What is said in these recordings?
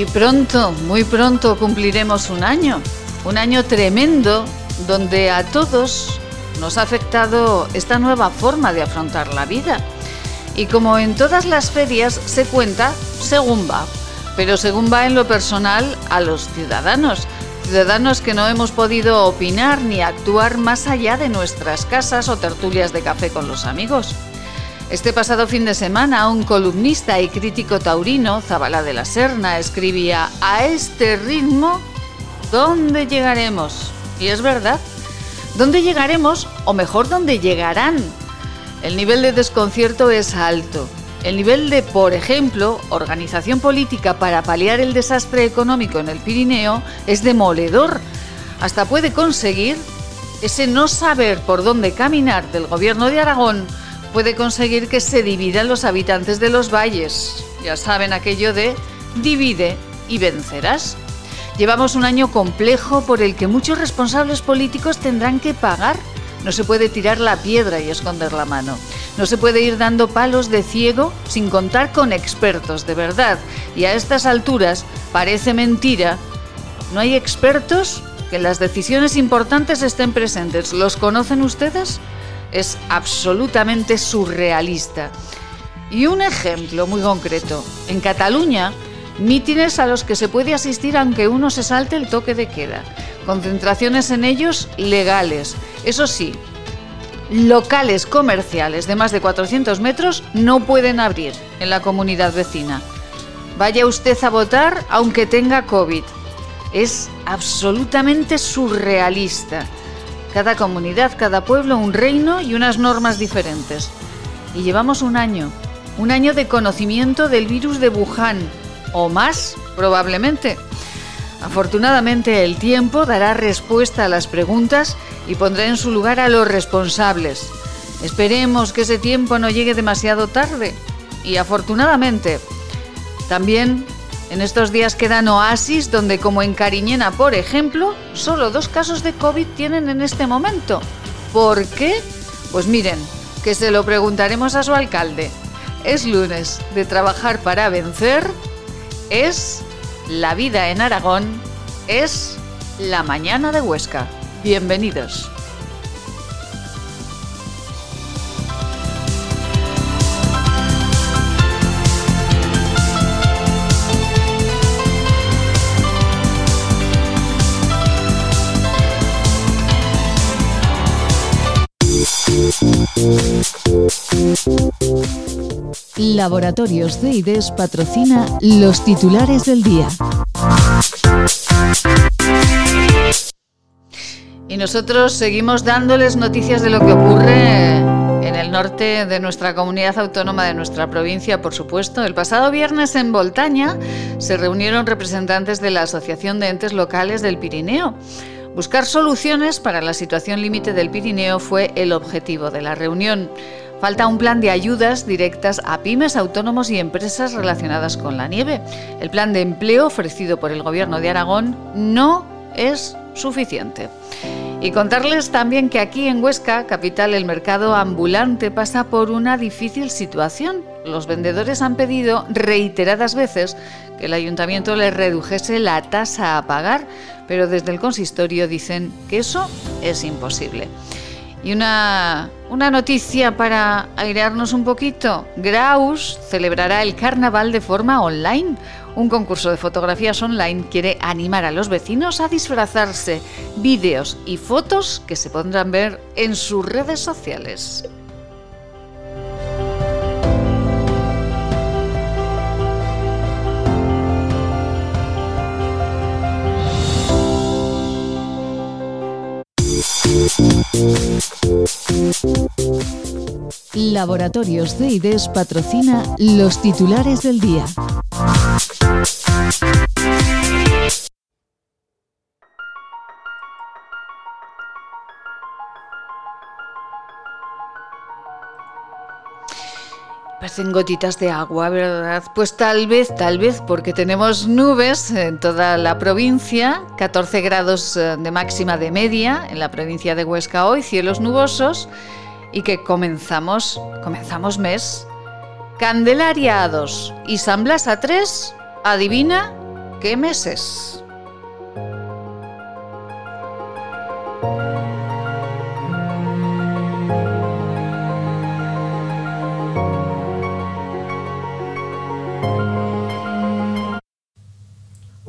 Y pronto, muy pronto cumpliremos un año, un año tremendo donde a todos nos ha afectado esta nueva forma de afrontar la vida. Y como en todas las ferias se cuenta según va, pero según va en lo personal a los ciudadanos, ciudadanos que no hemos podido opinar ni actuar más allá de nuestras casas o tertulias de café con los amigos. Este pasado fin de semana, un columnista y crítico taurino, Zabala de la Serna, escribía, a este ritmo, ¿dónde llegaremos? Y es verdad, ¿dónde llegaremos? O mejor, ¿dónde llegarán? El nivel de desconcierto es alto. El nivel de, por ejemplo, organización política para paliar el desastre económico en el Pirineo es demoledor. Hasta puede conseguir ese no saber por dónde caminar del gobierno de Aragón puede conseguir que se dividan los habitantes de los valles. Ya saben aquello de divide y vencerás. Llevamos un año complejo por el que muchos responsables políticos tendrán que pagar. No se puede tirar la piedra y esconder la mano. No se puede ir dando palos de ciego sin contar con expertos de verdad. Y a estas alturas parece mentira. ¿No hay expertos? Que las decisiones importantes estén presentes. ¿Los conocen ustedes? Es absolutamente surrealista. Y un ejemplo muy concreto. En Cataluña, mítines a los que se puede asistir aunque uno se salte el toque de queda. Concentraciones en ellos legales. Eso sí, locales comerciales de más de 400 metros no pueden abrir en la comunidad vecina. Vaya usted a votar aunque tenga COVID. Es absolutamente surrealista. Cada comunidad, cada pueblo, un reino y unas normas diferentes. Y llevamos un año, un año de conocimiento del virus de Wuhan, o más, probablemente. Afortunadamente el tiempo dará respuesta a las preguntas y pondrá en su lugar a los responsables. Esperemos que ese tiempo no llegue demasiado tarde. Y afortunadamente, también en estos días quedan oasis donde, como en Cariñena, por ejemplo, solo dos casos de COVID tienen en este momento. ¿Por qué? Pues miren, que se lo preguntaremos a su alcalde. Es lunes de trabajar para vencer, es la vida en Aragón, es la mañana de Huesca. Bienvenidos. Laboratorios de IDES patrocina los titulares del día. Y nosotros seguimos dándoles noticias de lo que ocurre en el norte de nuestra comunidad autónoma, de nuestra provincia, por supuesto. El pasado viernes en Voltaña se reunieron representantes de la Asociación de Entes Locales del Pirineo. Buscar soluciones para la situación límite del Pirineo fue el objetivo de la reunión. Falta un plan de ayudas directas a pymes, autónomos y empresas relacionadas con la nieve. El plan de empleo ofrecido por el Gobierno de Aragón no es suficiente. Y contarles también que aquí en Huesca, capital, el mercado ambulante pasa por una difícil situación. Los vendedores han pedido reiteradas veces que el ayuntamiento les redujese la tasa a pagar, pero desde el consistorio dicen que eso es imposible. Y una, una noticia para airearnos un poquito. Graus celebrará el carnaval de forma online. Un concurso de fotografías online quiere animar a los vecinos a disfrazarse. Vídeos y fotos que se podrán ver en sus redes sociales. Laboratorios de IDES patrocina los titulares del día. Parecen gotitas de agua, ¿verdad? Pues tal vez, tal vez, porque tenemos nubes en toda la provincia, 14 grados eh, de máxima de media en la provincia de Huesca hoy, cielos nubosos, y que comenzamos, comenzamos mes. Candelaria a 2 y San Blas a 3, adivina, ¿Qué meses?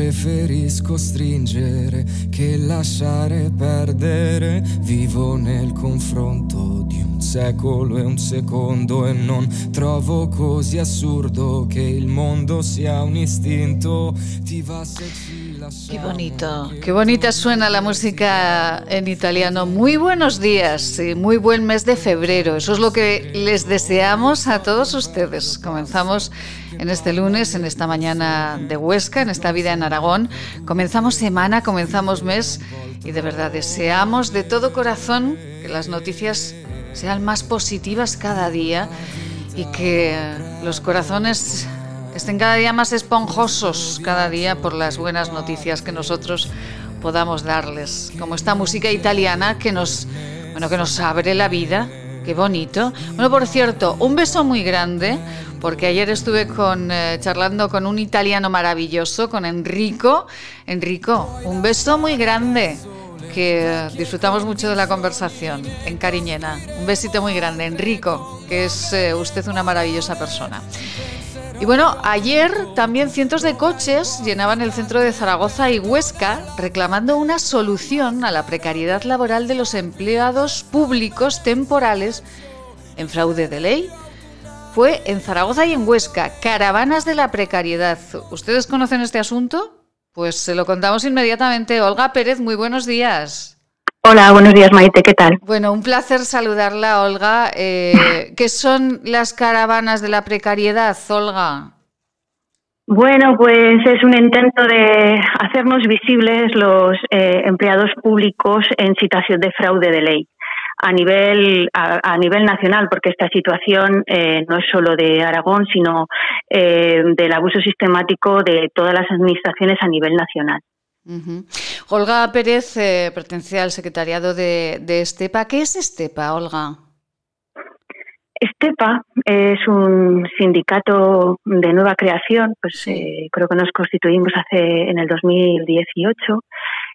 Preferisco stringere che lasciare perdere. Vivo nel confronto di un secolo e un secondo e non trovo così assurdo che il mondo sia un istinto. Ti va se ci Qué bonito, qué bonita suena la música en italiano. Muy buenos días y muy buen mes de febrero. Eso es lo que les deseamos a todos ustedes. Comenzamos en este lunes, en esta mañana de Huesca, en esta vida en Aragón. Comenzamos semana, comenzamos mes y de verdad deseamos de todo corazón que las noticias sean más positivas cada día y que los corazones estén cada día más esponjosos cada día por las buenas noticias que nosotros podamos darles, como esta música italiana que nos, bueno, que nos abre la vida. Qué bonito. Bueno, por cierto, un beso muy grande, porque ayer estuve con, eh, charlando con un italiano maravilloso, con Enrico. Enrico, un beso muy grande, que disfrutamos mucho de la conversación en Cariñena. Un besito muy grande, Enrico, que es eh, usted una maravillosa persona. Y bueno, ayer también cientos de coches llenaban el centro de Zaragoza y Huesca reclamando una solución a la precariedad laboral de los empleados públicos temporales en fraude de ley. Fue en Zaragoza y en Huesca, caravanas de la precariedad. ¿Ustedes conocen este asunto? Pues se lo contamos inmediatamente. Olga Pérez, muy buenos días. Hola, buenos días Maite, ¿qué tal? Bueno, un placer saludarla, Olga. Eh, ¿Qué son las caravanas de la precariedad, Olga? Bueno, pues es un intento de hacernos visibles los eh, empleados públicos en situación de fraude de ley a nivel a, nivel nacional, porque esta situación eh, no es solo de Aragón, sino del abuso sistemático de todas las administraciones a nivel nacional. Olga Pérez eh, pertenece al secretariado de, Estepa. ¿Qué es Estepa, Olga? Estepa es un sindicato de nueva creación, pues eh, creo que nos constituimos hace en el 2018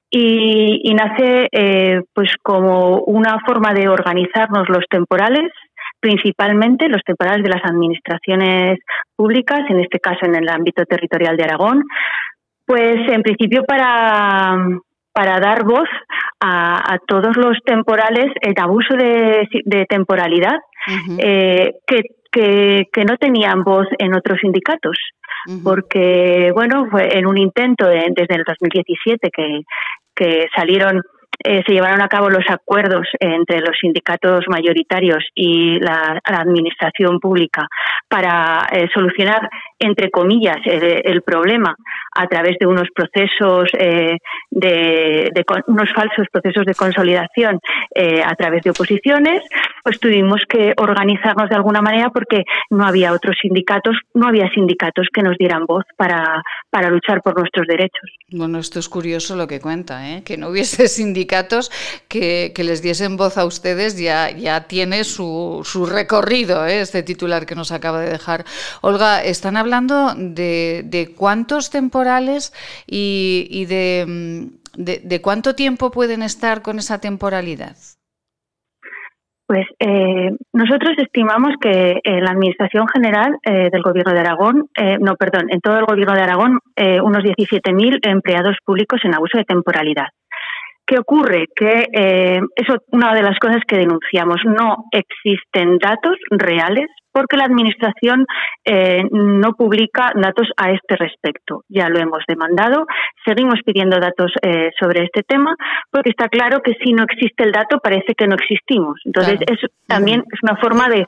y, nace eh, pues como una forma de organizarnos los temporales, principalmente los temporales de las administraciones públicas, en este caso en el ámbito territorial de Aragón, pues en principio para, para dar voz a, todos los temporales, el abuso de, temporalidad eh, que, que, no tenían voz en otros sindicatos. Porque, bueno, fue en un intento desde el 2017 que, que salieron eh, se llevaron a cabo los acuerdos entre los sindicatos mayoritarios y la, administración pública para eh, solucionar, entre comillas, el, problema a través de unos procesos de, de, unos falsos procesos de consolidación a través de oposiciones, pues tuvimos que organizarnos de alguna manera porque no había otros sindicatos, no había sindicatos que nos dieran voz para, para luchar por nuestros derechos. Bueno, esto es curioso lo que cuenta, ¿eh? que no hubiese sindicatos que, les diesen voz a ustedes, ya, ya tiene su, su recorrido, ¿eh? este titular que nos acaba de dejar. Olga, están de, de cuántos temporales y, mm, de, de cuánto tiempo pueden estar con esa temporalidad. Pues eh, nosotros estimamos que en la Administración General eh, del Gobierno de Aragón, eh, no, perdón, en todo el Gobierno de Aragón, unos 17.000 empleados públicos en abuso de temporalidad. ¿Qué ocurre? Que eso una de las cosas que denunciamos. No existen datos reales porque la Administración eh, no publica datos a este respecto. Ya lo hemos demandado, seguimos pidiendo datos eh, sobre este tema, porque está claro que si no existe el dato parece que no existimos. Entonces, eso también es una forma de,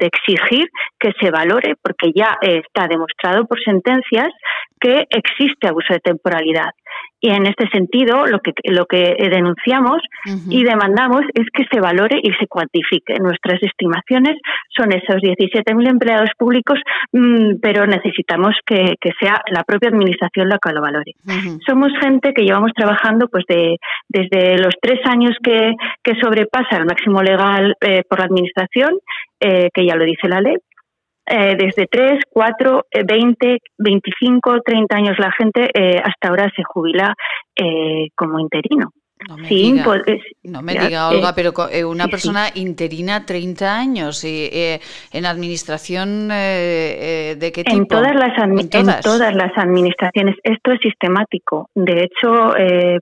exigir que se valore, porque ya está demostrado por sentencias que existe abuso de temporalidad. Y en este sentido, lo que, lo que denunciamos y demandamos es que se valore y se cuantifique. Nuestras estimaciones son esos 17.000 empleados públicos, mm, pero necesitamos que, sea la propia administración la que lo valore. Somos gente que llevamos trabajando pues de, desde los tres años que, sobrepasa el máximo legal eh, por la administración, eh, que ya lo dice la ley, eh, desde 3, 4, 20, 25, 30 años la gente eh, hasta ahora se jubila eh, como interino. No me, diga, pues, no me diga, Olga, pero una persona interina 30 años y en administración de qué tipo? En todas las en todas. las administraciones esto es sistemático. De hecho,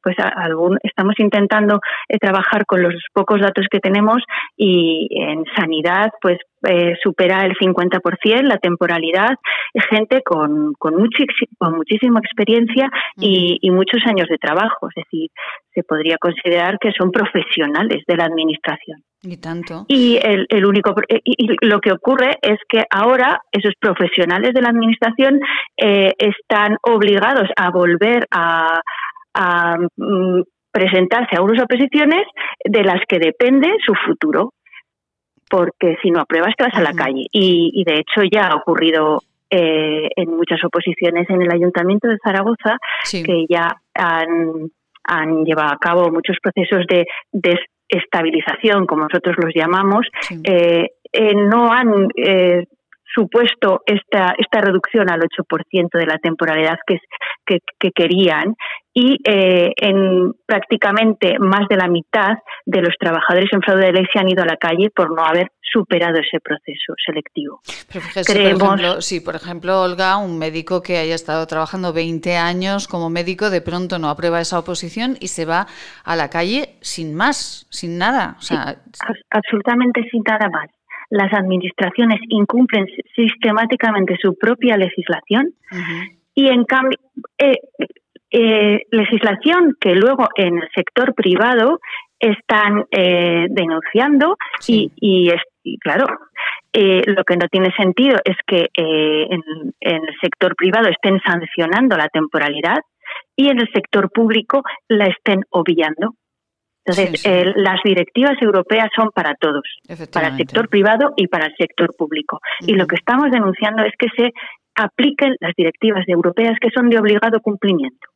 pues algún, estamos intentando trabajar con los pocos datos que tenemos y en sanidad, pues eh, supera el 50% la temporalidad, gente con, con, con muchísima experiencia y, muchos años de trabajo, es decir, se podría considerar que son profesionales de la administración. Y tanto. Y el, único eh, y, lo que ocurre es que ahora esos profesionales de la administración eh, están obligados a volver a, mm, presentarse a unas oposiciones de las que depende su futuro porque si no apruebas te vas a la calle. Y, de hecho ya ha ocurrido eh, en muchas oposiciones en el Ayuntamiento de Zaragoza que ya han, han, llevado a cabo muchos procesos de desestabilización, como nosotros los llamamos, eh, eh, no han supuesto esta, esta reducción al 8% de la temporalidad que, que, querían y eh, en prácticamente más de la mitad de los trabajadores en fraude de ley se han ido a la calle por no haber superado ese proceso selectivo. Pero Creemos... por ejemplo, sí, por ejemplo, Olga, un médico que haya estado trabajando 20 años como médico, de pronto no aprueba esa oposición y se va a la calle sin más, sin nada. O sea... absolutamente sin nada más las administraciones incumplen sistemáticamente su propia legislación y en cambio eh, eh, legislación que luego en el sector privado están eh, denunciando y, y, claro lo que no tiene sentido es que en, en el sector privado estén sancionando la temporalidad y en el sector público la estén obviando. Entonces, las directivas europeas son para todos, para el sector privado y para el sector público. Y lo que estamos denunciando es que se apliquen las directivas europeas que son de obligado cumplimiento.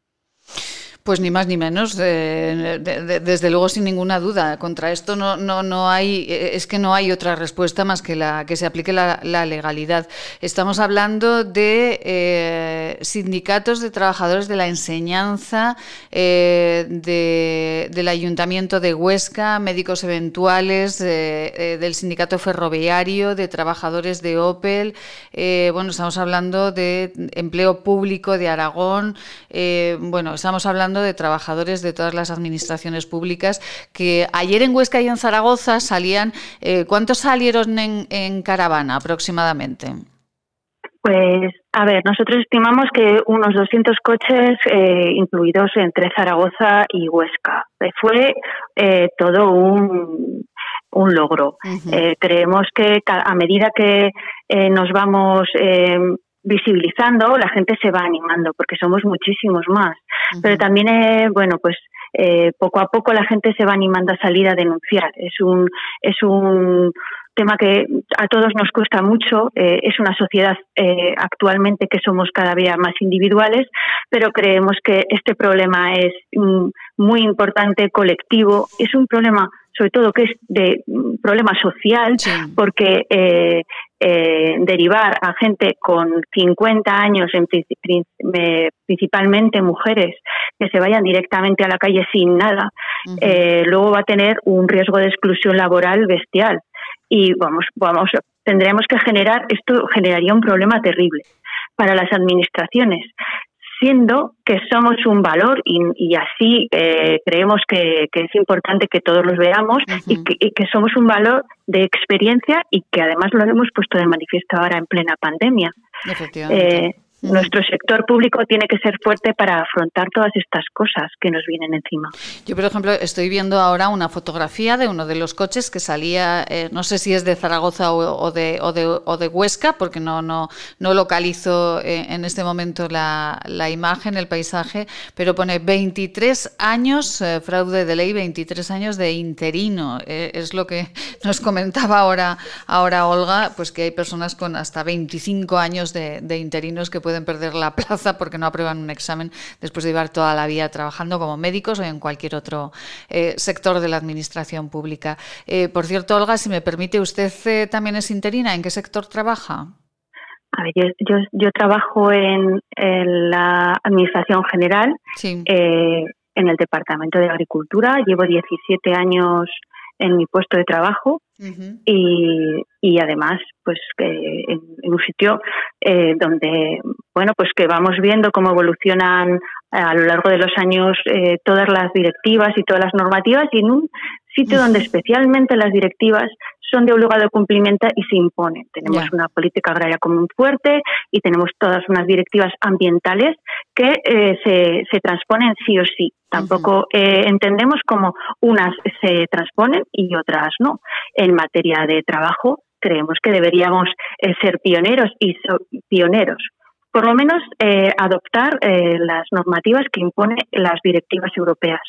Pues ni más ni menos, desde luego sin ninguna duda. Contra esto no, no, no hay, es que no hay otra respuesta más que la que se aplique la, legalidad. Estamos hablando de eh, sindicatos de trabajadores de la enseñanza, eh, del Ayuntamiento de Huesca, médicos eventuales, eh, del sindicato ferroviario, de trabajadores de Opel. bueno, estamos hablando de empleo público de Aragón. bueno, estamos hablando de trabajadores de todas las administraciones públicas que ayer en Huesca y en Zaragoza salían, eh, ¿cuántos salieron en, caravana aproximadamente? Pues, a ver, nosotros estimamos que unos 200 coches, eh, incluidos entre Zaragoza y Huesca. Eh, fue todo un, un logro. creemos que a medida que nos vamos visibilizando, la gente se va animando porque somos muchísimos más. Pero también, eh, bueno, pues eh, poco a poco la gente se va animando a salir a denunciar. Es un, es un tema que a todos nos cuesta mucho. Eh, es una sociedad eh, actualmente que somos cada día más individuales, pero creemos que este problema es mm, muy importante, colectivo. Es un problema sobre todo que es de mm, problema social, porque eh, derivar a gente con 50 años, en, principalmente mujeres, que se vayan directamente a la calle sin nada, luego va a tener un riesgo de exclusión laboral bestial. Y vamos, vamos, tendremos que generar, esto generaría un problema terrible para las administraciones, siendo que somos un valor y, así eh, creemos que, es importante que todos los veamos y, que, somos un valor de experiencia y que además lo hemos puesto de manifiesto ahora en plena pandemia. Efectivamente. Eh, nuestro sector público tiene que ser fuerte para afrontar todas estas cosas que nos vienen encima. Yo, por ejemplo, estoy viendo ahora una fotografía de uno de los coches que salía, eh, no sé si es de Zaragoza o, de, o, de, o de, Huesca, porque no, no, no localizo eh, en este momento la, la, imagen, el paisaje, pero pone 23 años, eh, fraude de ley, 23 años de interino. es lo que nos comentaba ahora, ahora Olga, pues que hay personas con hasta 25 años de, de interinos que pueden perder la plaza porque no aprueban un examen después de llevar toda la vida trabajando como médicos o en cualquier otro eh, sector de la administración pública. Eh, por cierto, Olga, si me permite, ¿usted eh, también es interina? ¿En qué sector trabaja? A ver, yo, yo, trabajo en, la Administración General, en el Departamento de Agricultura. Llevo 17 años en mi puesto de trabajo y, y, además pues que en, un sitio eh, donde bueno pues que vamos viendo cómo evolucionan a lo largo de los años eh, todas las directivas y todas las normativas y en un sitio donde especialmente las directivas son de obligado cumplimiento y se imponen. Tenemos una política agraria común fuerte y tenemos todas unas directivas ambientales que eh, se, se, transponen sí o sí. Tampoco eh, entendemos cómo unas se transponen y otras no. En materia de trabajo, creemos que deberíamos eh, ser pioneros y pioneros por lo menos eh, adoptar eh, las normativas que imponen las directivas europeas.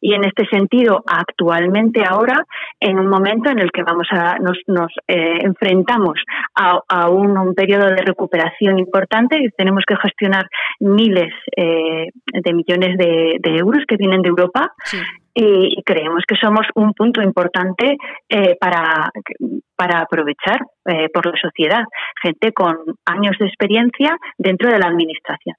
Y en este sentido, actualmente ahora, en un momento en el que vamos a nos, nos eh, enfrentamos a, un, periodo de recuperación importante y tenemos que gestionar miles de millones de, euros que vienen de Europa, y creemos que somos un punto importante eh, para, para aprovechar eh, por la sociedad, gente con años de experiencia dentro de la administración.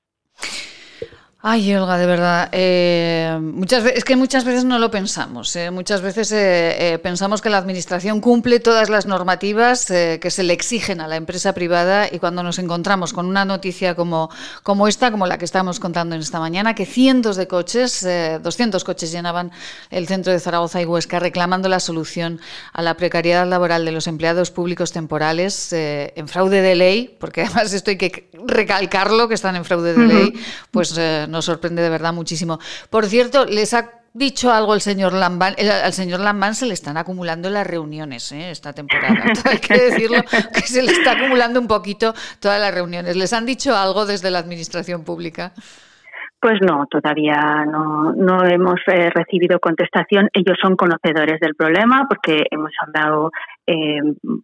Ay, Olga, de verdad. Eh, muchas es que muchas veces no lo pensamos. Eh. Muchas veces eh, pensamos que la administración cumple todas las normativas que se le exigen a la empresa privada y cuando nos encontramos con una noticia como, como esta, como la que estamos contando en esta mañana, que cientos de coches, 200 coches llenaban el centro de Zaragoza y Huesca reclamando la solución a la precariedad laboral de los empleados públicos temporales en fraude de ley, porque además esto hay que recalcarlo, que están en fraude de ley, pues nos sorprende de verdad muchísimo. Por cierto, les ha dicho algo el señor Lambán, al señor Lambán se le están acumulando las reuniones ¿eh? esta temporada. Hay que decirlo, que se le está acumulando un poquito todas las reuniones. ¿Les han dicho algo desde la administración pública? Pues no, todavía no, no hemos eh, recibido contestación. Ellos son conocedores del problema porque hemos hablado eh,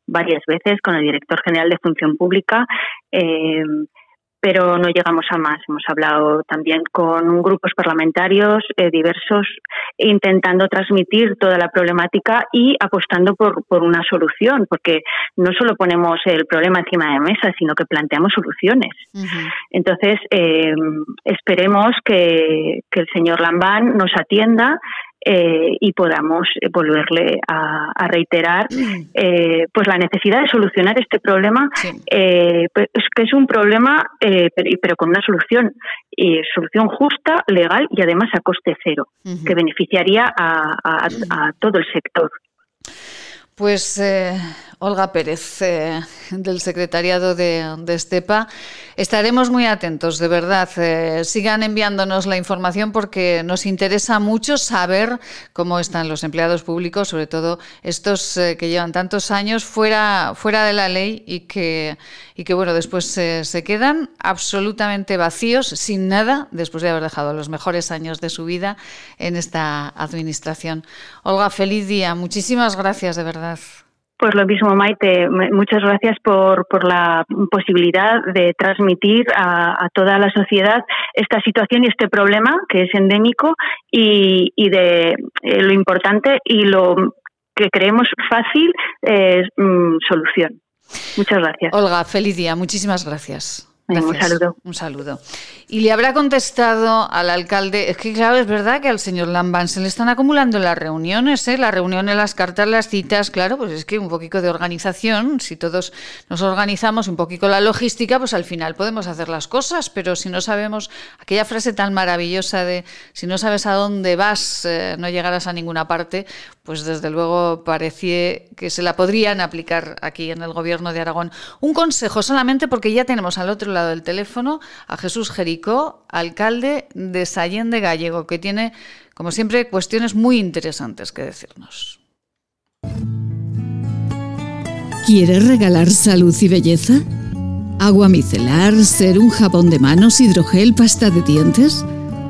varias veces con el director general de Función Pública. Pero no llegamos a más. Hemos hablado también con grupos parlamentarios eh, diversos intentando transmitir toda la problemática y apostando por, por una solución, porque no solo ponemos el problema encima de mesa, sino que planteamos soluciones. Entonces, eh, esperemos que, que el señor Lambán nos atienda eh, y podamos volverle a, reiterar eh, pues la necesidad de solucionar este problema eh, pues, que es un problema pero, con una solución solución justa legal y además a coste cero que beneficiaría a todo el sector Pues eh, Olga Pérez, eh, del secretariado de, Estepa, estaremos muy atentos, de verdad. Eh, sigan enviándonos la información porque nos interesa mucho saber cómo están los empleados públicos, sobre todo estos que llevan tantos años fuera, fuera de la ley y que, y que bueno, después se quedan absolutamente vacíos, sin nada, después de haber dejado los mejores años de su vida en esta administración. Olga, feliz día. Muchísimas gracias, de verdad. Pues lo mismo, Maite. Muchas gracias por, por la posibilidad de transmitir a, toda la sociedad esta situación y este problema que es endémico y, y de eh, lo importante y lo que creemos fácil es mm, solución. Muchas gracias. Olga, feliz día. Muchísimas gracias. Un saludo. Un saludo. Y le habrá contestado al alcalde, es que claro, es verdad que al señor Lambán se le están acumulando las reuniones, ¿eh? las reuniones, las cartas, las citas, claro, pues es que un poquito de organización, si todos nos organizamos un poquito la logística, pues al final podemos hacer las cosas, pero si no sabemos, aquella frase tan maravillosa de si no sabes a dónde vas, eh, no llegarás a ninguna parte, pues desde luego parecía que se la podrían aplicar aquí en el gobierno de Aragón. Un consejo solamente porque ya tenemos al otro lado del teléfono a Jesús Jericó, alcalde de Sallén de Gallego, que tiene, como siempre, cuestiones muy interesantes que decirnos. ¿Quieres regalar salud y belleza? ¿Agua micelar, ser un jabón de manos, hidrogel, pasta de dientes?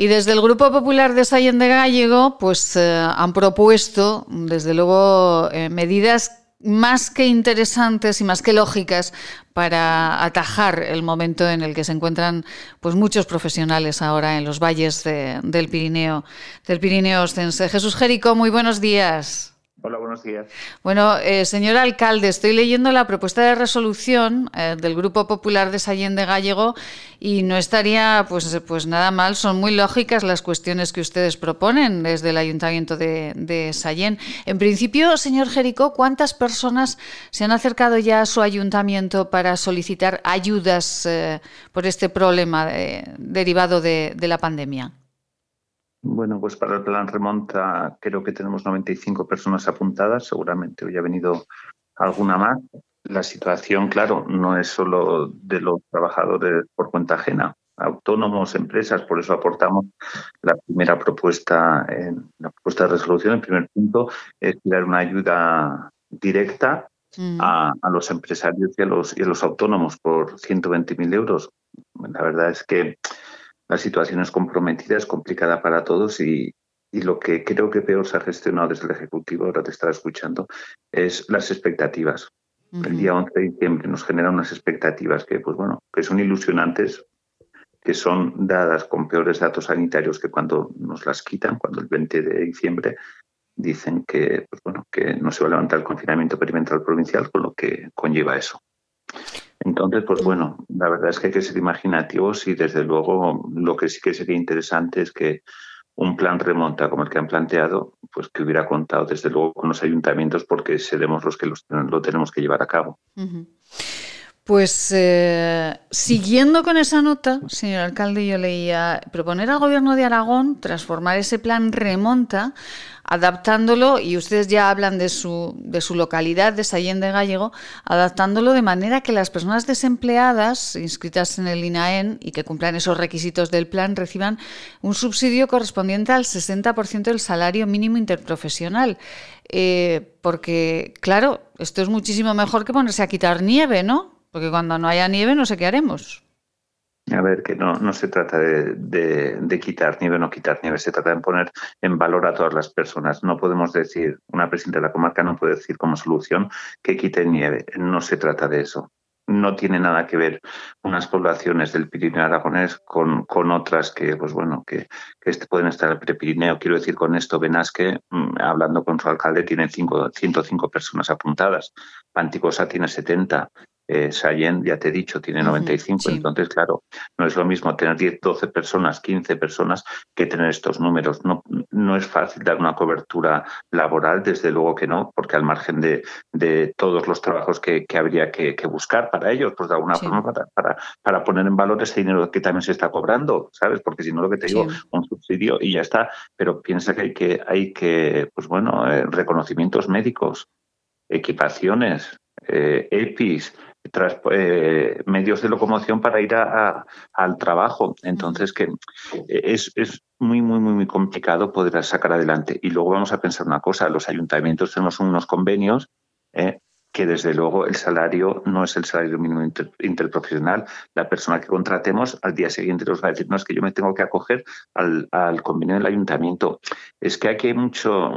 Y desde el Grupo Popular de Sallén de Gallego, pues eh, han propuesto, desde luego, eh, medidas más que interesantes y más que lógicas para atajar el momento en el que se encuentran pues muchos profesionales ahora en los valles del Pirineo, del Pirineo Ostense. Jesús Jerico, muy buenos días. Hola, buenos días. Bueno, eh, señor alcalde, estoy leyendo la propuesta de resolución eh, del Grupo Popular de Sallén de Gallego y no estaría pues, pues nada mal. Son muy lógicas las cuestiones que ustedes proponen desde el Ayuntamiento de, de. En principio, señor Jericó, ¿cuántas personas se han acercado ya a su ayuntamiento para solicitar ayudas eh, por este problema derivado de la pandemia? Bueno, pues para el plan remonta creo que tenemos 95 personas apuntadas, seguramente hoy ha venido alguna más. La situación, claro, no es solo de los trabajadores por cuenta ajena, autónomos, empresas, por eso aportamos la primera propuesta, la propuesta de resolución, el primer punto es dar una ayuda directa mm. a, los empresarios y a los, y a los autónomos por 120.000 euros. La verdad es que la situación es comprometida, es complicada para todos y, lo que creo que peor se ha gestionado desde el Ejecutivo, ahora te estaba escuchando, es las expectativas. El día 11 de diciembre nos generan unas expectativas que, pues bueno, que son ilusionantes, que son dadas con peores datos sanitarios que cuando nos las quitan, cuando el 20 de diciembre dicen que, pues bueno, que no se va a levantar el confinamiento perimetral provincial, con lo que conlleva eso. Entonces, pues bueno, la verdad es que hay que ser imaginativos y desde luego lo que sí que sería interesante es que un plan remonta como el que han planteado, pues que hubiera contado desde luego con los ayuntamientos porque seremos los que lo tenemos que llevar a cabo. Pues eh, siguiendo con esa nota, señor alcalde, yo leía proponer al gobierno de Aragón transformar ese plan remonta, adaptándolo, y ustedes ya hablan de su, de su localidad, de Sallén de Gallego, adaptándolo de manera que las personas desempleadas inscritas en el INAEN y que cumplan esos requisitos del plan reciban un subsidio correspondiente al 60% del salario mínimo interprofesional. Eh, porque, claro, esto es muchísimo mejor que ponerse a quitar nieve, ¿no? Porque cuando no haya nieve no sé qué haremos. A ver, que no, no se trata de, quitar nieve o no quitar nieve, se trata de poner en valor a todas las personas. No podemos decir, una presidenta de la comarca no puede decir como solución que quite nieve. No se trata de eso. No tiene nada que ver unas poblaciones del Pirineo aragonés con, con otras que, pues bueno, que, que este pueden estar en el Prepirineo. Quiero decir con esto, Benasque, mm, hablando con su alcalde, tiene cinco, 105 personas apuntadas. Panticosa tiene 70 eh, Sayen, ya te he dicho, tiene 95, entonces, claro, no es lo mismo tener 10, 12 personas, 15 personas que tener estos números. No, no es fácil dar una cobertura laboral, desde luego que no, porque al margen de, de todos los trabajos que, que habría que, que, buscar para ellos, pues de alguna forma para, para, para, poner en valor ese dinero que también se está cobrando, ¿sabes? Porque si no, lo que te digo, un subsidio y ya está. Pero piensa que hay que, hay que pues bueno, eh, reconocimientos médicos, equipaciones, eh, EPIs, eh, medios de locomoción para ir a, al trabajo. Entonces, que es, es muy, muy, muy, muy complicado poder sacar adelante. Y luego vamos a pensar una cosa, los ayuntamientos tenemos unos convenios eh, que desde luego el salario no es el salario mínimo interprofesional. La persona que contratemos al día siguiente nos va a decir, no, es que yo me tengo que acoger al, al convenio del ayuntamiento. Es que aquí hay mucho,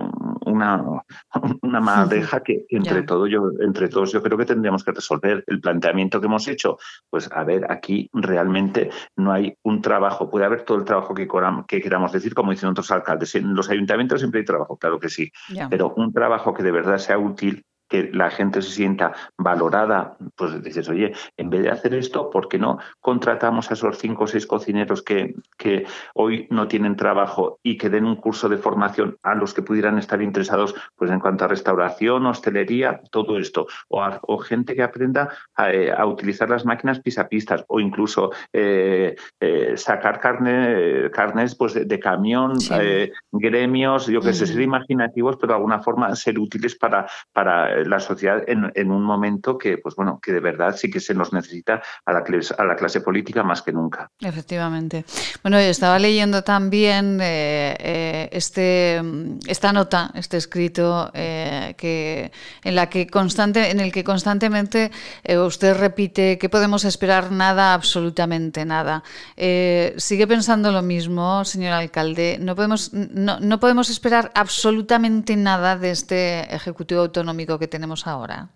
una, una madeja que entre, todo yo, entre todos yo creo que tendríamos que resolver. El planteamiento que hemos hecho, pues a ver, aquí realmente no hay un trabajo, puede haber todo el trabajo que, que queramos decir, como dicen otros alcaldes. En los ayuntamientos siempre hay trabajo, claro que sí, pero un trabajo que de verdad sea útil que la gente se sienta valorada, pues dices, oye, en vez de hacer esto, ¿por qué no contratamos a esos cinco o seis cocineros que, que hoy no tienen trabajo y que den un curso de formación a los que pudieran estar interesados pues en cuanto a restauración, hostelería, todo esto? O, o gente que aprenda a, eh, a, utilizar las máquinas pisapistas o incluso eh, eh, sacar carne, carnes pues de, de camión, sí. Eh, gremios, yo que sé, ser imaginativos, pero de alguna forma ser útiles para, para la sociedad en, en, un momento que, pues bueno, que de verdad sí que se nos necesita a la, clase, a la clase política más que nunca. Efectivamente. Bueno, yo estaba leyendo también eh, eh, este, esta nota, este escrito, eh, que, en, la que constante, en el que constantemente eh, usted repite que podemos esperar nada, absolutamente nada. Eh, ¿Sigue pensando lo mismo, señor alcalde? ¿No podemos, no, no podemos esperar absolutamente nada de este Ejecutivo Autonómico que tenemos ahora?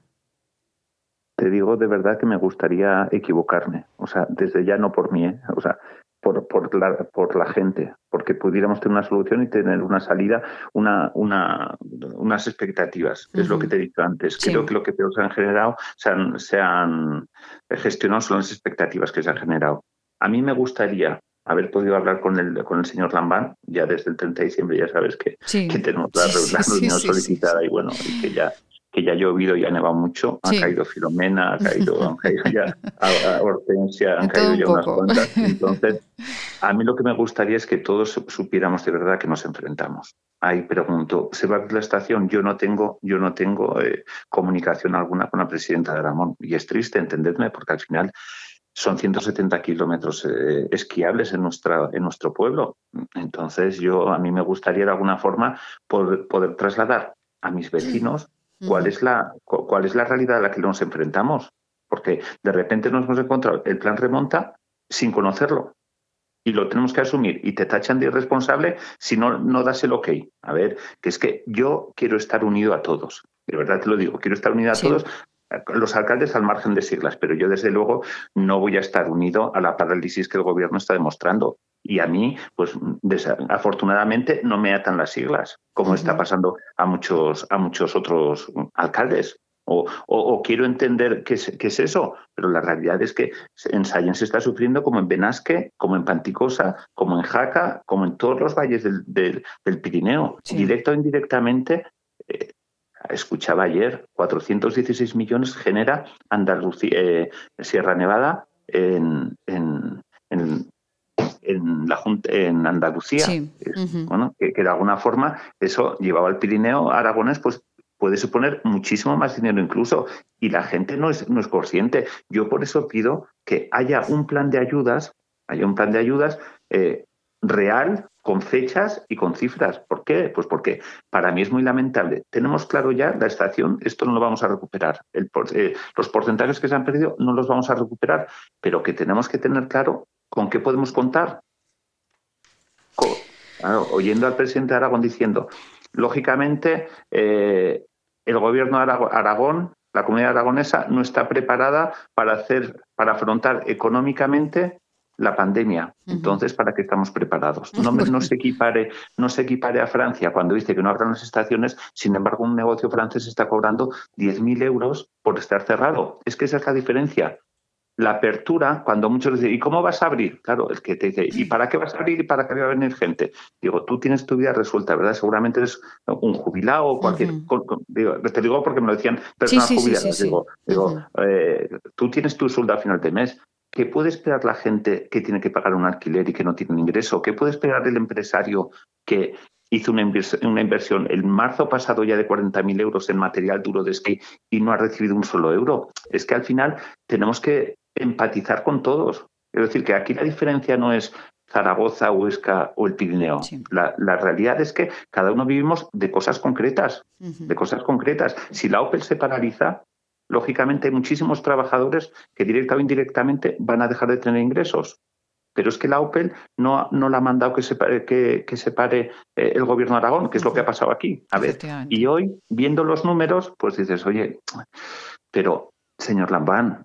Te digo de verdad que me gustaría equivocarme, o sea, desde ya no por mí, ¿eh? o sea, por, por, la, por la gente, porque pudiéramos tener una solución y tener una salida, una, una, unas expectativas, uh -huh. es lo que te he dicho antes. Sí. Creo que lo que peor se han generado, se han, se han gestionado son las expectativas que se han generado. A mí me gustaría haber podido hablar con el, con el señor Lambán, ya desde el 30 de diciembre ya sabes que, sí. que tenemos la, reunión solicitada y bueno, y que ya que ya ha llovido y ha nevado mucho, ha caído Filomena, ha caído, han caído ya a, a Hortensia, han caído ya unas cuantas. Entonces, a mí lo que me gustaría es que todos supiéramos de verdad que nos enfrentamos. Ahí pregunto, ¿se va a abrir la estación? Yo no tengo, yo no tengo eh, comunicación alguna con la presidenta de Ramón. Y es triste, entendedme, porque al final son 170 kilómetros eh, esquiables en, nuestra, en nuestro pueblo. Entonces, yo a mí me gustaría de alguna forma poder, poder trasladar a mis vecinos cuál es la cuál es la realidad a la que nos enfrentamos porque de repente nos hemos encontrado el plan remonta sin conocerlo. Y lo tenemos que asumir. Y te tachan de irresponsable si no no das el ok. A ver que es que yo quiero estar unido a todos. De verdad te lo digo quiero estar unido a sí. todos los alcaldes al margen de siglas, pero yo desde luego no voy a estar unido a la parálisis que el gobierno está demostrando. Y a mí, pues afortunadamente no me atan las siglas, como uh -huh. está pasando a muchos, a muchos otros alcaldes. O, o, o quiero entender qué es, qué es, eso, pero la realidad es que en Sallent se está sufriendo como en Benasque, como en Panticosa, como en Jaca, como en todos los valles del, del, del Pirineo. Sí. Directo o indirectamente, eh, escuchaba ayer, 416 millones genera Andalucía, eh, Sierra Nevada en, en, en, en, la, en Andalucía. Sí. Uh -huh. bueno, que, que, de alguna forma eso llevaba al Pirineo aragonés, pues puede suponer muchísimo más dinero incluso y la gente no es, no es consciente. Yo por eso pido que haya un plan de ayudas, haya un plan de ayudas eh, real con fechas y con cifras. ¿Por qué? Pues porque para mí es muy lamentable. Tenemos claro ya la estación, esto no lo vamos a recuperar. El, eh, los porcentajes que se han perdido no los vamos a recuperar, pero que tenemos que tener claro con qué podemos contar. Con, claro, oyendo al presidente de Aragón diciendo, lógicamente, eh, el gobierno de Aragón, la comunidad aragonesa, no está preparada para hacer, para afrontar económicamente la pandemia. Entonces, ¿para qué estamos preparados? No, no, se equipare, no se equipare a Francia cuando dice que no habrá las estaciones, sin embargo, un negocio francés está cobrando 10.000 euros por estar cerrado. Es que esa es la diferencia. La apertura, cuando muchos dicen, ¿y cómo vas a abrir? Claro, el que te dice, ¿y para qué vas a abrir y para qué va a venir gente? Digo, tú tienes tu vida resuelta, ¿verdad? Seguramente eres un jubilado o cualquier. te digo porque me lo decían personas jubiladas. digo, eh, tú tienes tu sueldo a final de mes. ¿Qué puede esperar la gente que tiene que pagar un alquiler y que no tiene un ingreso? ¿Qué puede esperar el empresario que hizo una, inversión el marzo pasado ya de 40.000 euros en material duro de esquí y no ha recibido un solo euro? Es que al final tenemos que empatizar con todos. Es decir, que aquí la diferencia no es Zaragoza, Huesca o el Pirineo. La, realidad es que cada uno vivimos de cosas concretas, de cosas concretas. Si la Opel se paraliza, lógicamente hay muchísimos trabajadores que directa o indirectamente van a dejar de tener ingresos. Pero es que la Opel no, no la ha mandado que se pare, que, se pare eh, el gobierno de Aragón, que es lo que ha pasado aquí. A ver, y hoy, viendo los números, pues dices, oye, pero, señor Lambán,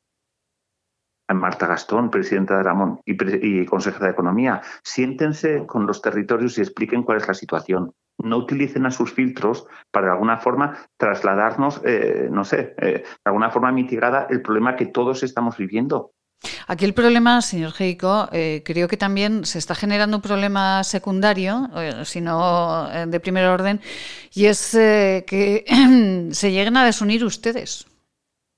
Marta Gastón, presidenta de Aragón y, y consejera de Economía, siéntense con los territorios y expliquen cuál es la situación. No utilicen a sus filtros para de alguna forma trasladarnos, eh, no sé, eh, de alguna forma mitigada el problema que todos estamos viviendo. Aquí el problema, señor Geico, eh, creo que también se está generando un problema secundario, si no de primer orden, y es que se lleguen a desunir ustedes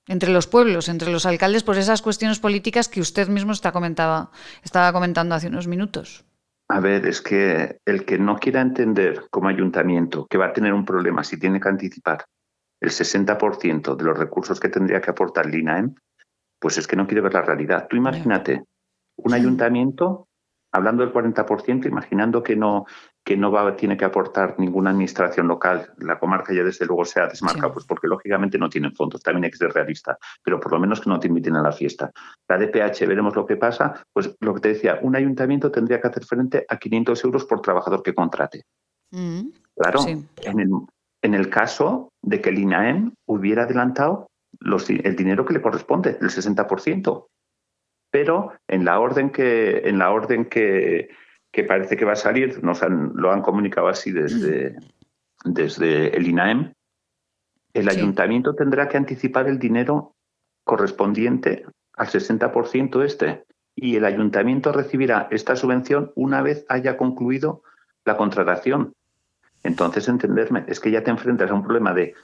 entre los pueblos, entre los alcaldes, por esas cuestiones políticas que usted mismo está comentaba, estaba comentando hace unos minutos. A ver, es que el que no quiera entender como ayuntamiento que va a tener un problema si tiene que anticipar el 60% de los recursos que tendría que aportar el INAEM, pues es que no quiere ver la realidad. Tú imagínate, un ayuntamiento hablando del 40%, imaginando que no, que no va, tiene que aportar ninguna administración local, la comarca ya desde luego se ha desmarcado, pues porque lógicamente no tienen fondos, también hay que ser realista, pero por lo menos que no te inviten a la fiesta. La DPH, veremos lo que pasa, pues lo que te decía, un ayuntamiento tendría que hacer frente a 500 euros por trabajador que contrate. Mm, claro, en, el, en el caso de que el INAEM hubiera adelantado los, el dinero que le corresponde, el 60% pero en la orden que, en la orden que, que parece que va a salir, nos lo han comunicado así desde, desde el INAEM, el ayuntamiento tendrá que anticipar el dinero correspondiente al 60% este y el ayuntamiento recibirá esta subvención una vez haya concluido la contratación. Entonces, entenderme, es que ya te enfrentas a un problema de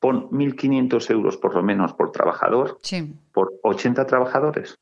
pon 1.500 euros por lo menos por trabajador por 80 trabajadores.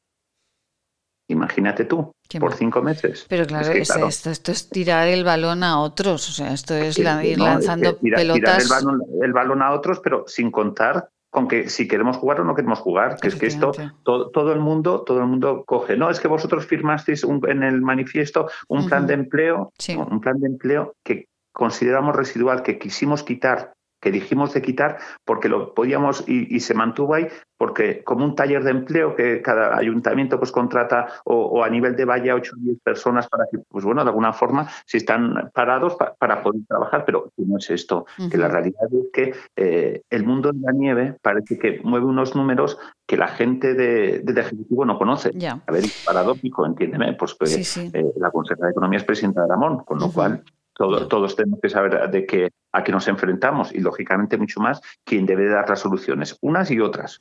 Imagínate tú, por cinco meses. Pero claro, esto, es tirar el balón a otros, o sea, esto es ir lanzando pelotas. Tirar el balón, a otros, pero sin contar con que si queremos jugar o no queremos jugar, que es que esto todo, el mundo, todo el mundo coge. No, es que vosotros firmasteis en el manifiesto un plan de empleo, un plan de empleo que consideramos residual, que quisimos quitar que dijimos de quitar porque lo podíamos y, se mantuvo ahí porque como un taller de empleo que cada ayuntamiento pues contrata o, a nivel de valla 8 o 10 personas para que pues bueno de alguna forma si están parados para poder trabajar. Pero no es esto que la realidad es que eh, el mundo de la nieve parece que mueve unos números que la gente de, del ejecutivo no conoce. A ver es paradójico entiéndeme pues que eh, la consejera de economía es presidenta de Ramón con lo cual todos tenemos que saber de qué, a qué nos enfrentamos y, lógicamente, mucho más quién debe dar las soluciones, unas y otras.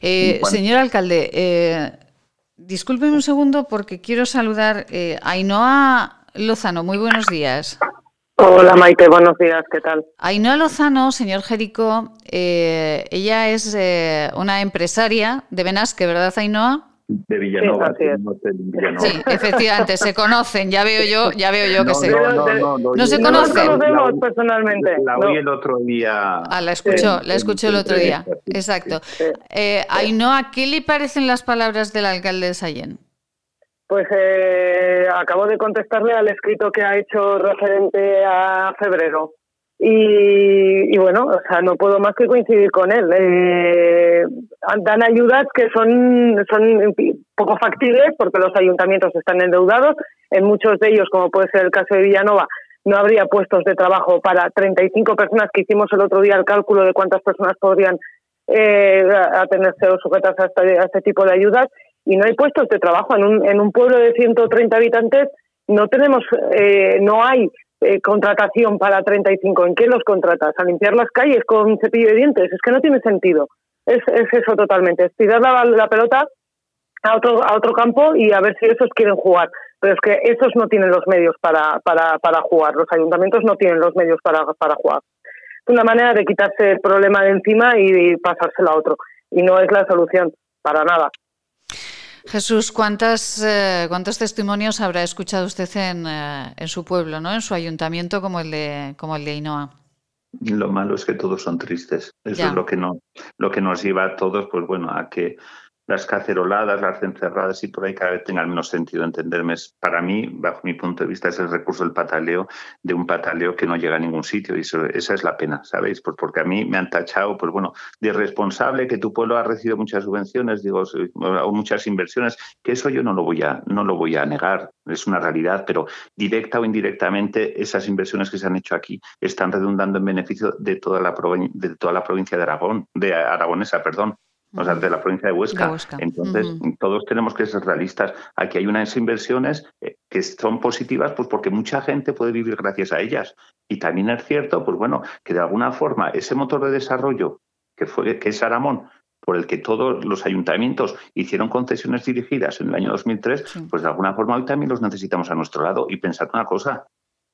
Eh, señor alcalde, eh, discúlpeme un segundo porque quiero saludar eh, a Ainhoa Lozano. Muy buenos días. Hola Maite, buenos días, ¿qué tal? Ainhoa Lozano, señor Jerico, ella es una empresaria de Benasque, ¿verdad Ainhoa? De Villanova. Sí, efectivamente, se conocen, ya veo yo, ya veo yo que se no, no, no, no, se conocen. No conocemos personalmente. La oí el otro día. Ah, la escuchó, la escuchó el otro día. Exacto. Eh, Ainhoa, ¿qué le parecen las palabras del alcalde de Sallén? Pues eh, acabo de contestarle al escrito que ha hecho referente a febrero. Y, bueno, o sea, no puedo más que coincidir con él. Eh, dan ayudas que son, son poco factibles porque los ayuntamientos están endeudados. En muchos de ellos, como puede ser el caso de Villanova, no habría puestos de trabajo para 35 personas que hicimos el otro día el cálculo de cuántas personas podrían eh, atenerse o sujetarse a este, a este tipo de ayudas y no hay puestos de trabajo. En un, en un pueblo de 130 habitantes no tenemos, eh, no hay eh, contratación para 35. ¿En qué los contratas? ¿A limpiar las calles con cepillo de dientes? Es que no tiene sentido. Es, es eso totalmente. Es tirar la, pelota a otro, a otro campo y a ver si esos quieren jugar. Pero es que esos no tienen los medios para, para, para jugar. Los ayuntamientos no tienen los medios para, para jugar. Es una manera de quitarse el problema de encima y pasárselo a otro. Y no es la solución, para nada. Jesús, ¿cuántas, eh, ¿cuántos testimonios habrá escuchado usted en, eh, en, su pueblo, ¿no? en su ayuntamiento como el de, como el de Ainhoa? Lo malo es que todos son tristes. Eso ya. es lo que, no, lo que nos lleva a todos, pues bueno, a que las caceroladas, las encerradas y por ahí cada vez tengan menos sentido entenderme. Para mí, bajo mi punto de vista, es el recurso del pataleo, de un pataleo que no llega a ningún sitio y eso, esa es la pena, ¿sabéis? Pues porque a mí me han tachado, pues bueno, de responsable, que tu pueblo ha recibido muchas subvenciones, digo, o muchas inversiones, que eso yo no lo voy a, no lo voy a negar, es una realidad, pero directa o indirectamente esas inversiones que se han hecho aquí están redundando en beneficio de toda la, de toda la provincia de Aragón, de Aragonesa, perdón o sea, de la provincia de Huesca. De Huesca. Entonces, uh -huh. todos tenemos que ser realistas. Aquí hay unas inversiones eh, que son positivas pues porque mucha gente puede vivir gracias a ellas. Y también es cierto, pues bueno, que de alguna forma ese motor de desarrollo que, fue, que es Aramón, por el que todos los ayuntamientos hicieron concesiones dirigidas en el año 2003, sí. pues de alguna forma hoy también los necesitamos a nuestro lado. Y pensar una cosa,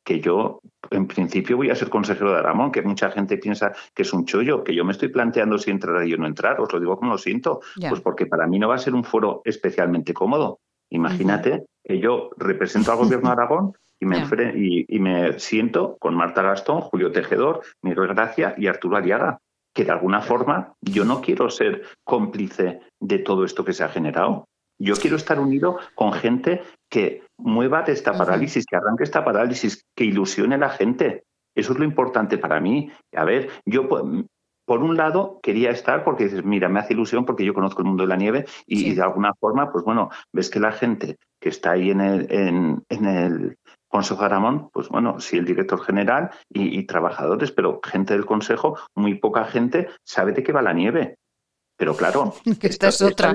que yo en principio voy a ser consejero de Aramón, que mucha gente piensa que es un chollo, que yo me estoy planteando si entrar y o no entrar, os lo digo como lo siento, yeah. pues porque para mí no va a ser un foro especialmente cómodo. Imagínate uh -huh. que yo represento al gobierno de Aragón y me, yeah. y, y me siento con Marta Gastón, Julio Tejedor, Miguel Gracia y Arturo Ariaga, que de alguna forma yo no quiero ser cómplice de todo esto que se ha generado. Yo quiero estar unido con gente que mueva esta parálisis, que arranque esta parálisis, que ilusione a la gente. Eso es lo importante para mí. A ver, yo por un lado quería estar porque dices, mira, me hace ilusión porque yo conozco el mundo de la nieve y, sí. y de alguna forma, pues bueno, ves que la gente que está ahí en el, en, en el Consejo de Aramón, pues bueno, sí el director general y, y trabajadores, pero gente del Consejo, muy poca gente sabe de qué va la nieve. Pero claro, esta es otra,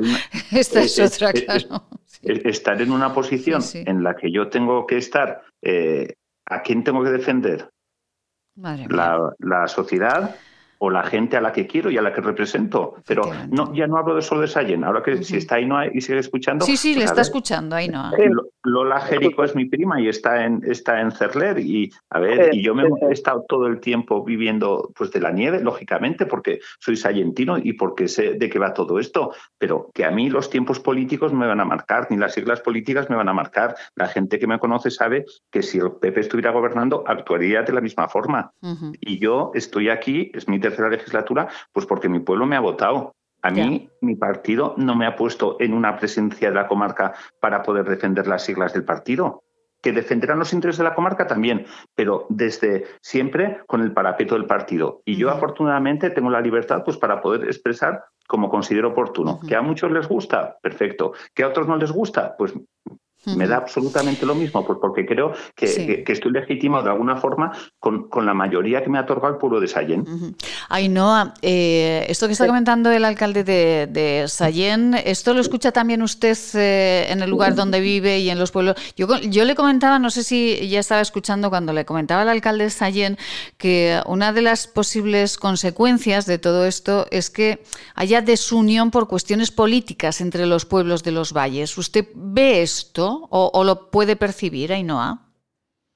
esta es, es otra, claro. Sí. Estar en una posición sí, sí. en la que yo tengo que estar, eh, ¿a quién tengo que defender? La, la, sociedad o la gente a la que quiero y a la que represento. Pero no, ya no hablo de solo de Sayen. Ahora que uh -huh. si está ahí no y sigue escuchando. Sí, sí, pues le está ver, escuchando ahí no. Lola Jerico es mi prima y está en, está en Cerler. Y a ver, y yo me he estado todo el tiempo viviendo pues de la nieve, lógicamente, porque soy sayentino y porque sé de qué va todo esto. Pero que a mí los tiempos políticos me van a marcar, ni las siglas políticas me van a marcar. La gente que me conoce sabe que si el PP estuviera gobernando, actuaría de la misma forma. Uh -huh. Y yo estoy aquí, es mi tercera legislatura, pues porque mi pueblo me ha votado. A mí, mi partido no me ha puesto en una presencia de la comarca para poder defender las siglas del partido. Que defenderán los intereses de la comarca también, pero desde siempre con el parapeto del partido. Y uh -huh. yo, afortunadamente, tengo la libertad pues, para poder expresar como considero oportuno. Uh -huh. Que a muchos les gusta, perfecto. Que a otros no les gusta, pues me da absolutamente lo mismo, pues porque creo que, sí. que, que estoy legitimado de alguna forma con, con, la mayoría que me ha otorgado el pueblo de Sallén. Uh -huh. Ainhoa, eh, esto que está comentando el alcalde de, de Sallén, ¿esto lo escucha también usted eh, en el lugar donde vive y en los pueblos? Yo, yo le comentaba, no sé si ya estaba escuchando cuando le comentaba al alcalde de Sallén que una de las posibles consecuencias de todo esto es que haya desunión por cuestiones políticas entre los pueblos de los valles. ¿Usted ve esto? O, lo puede percibir, Ainhoa?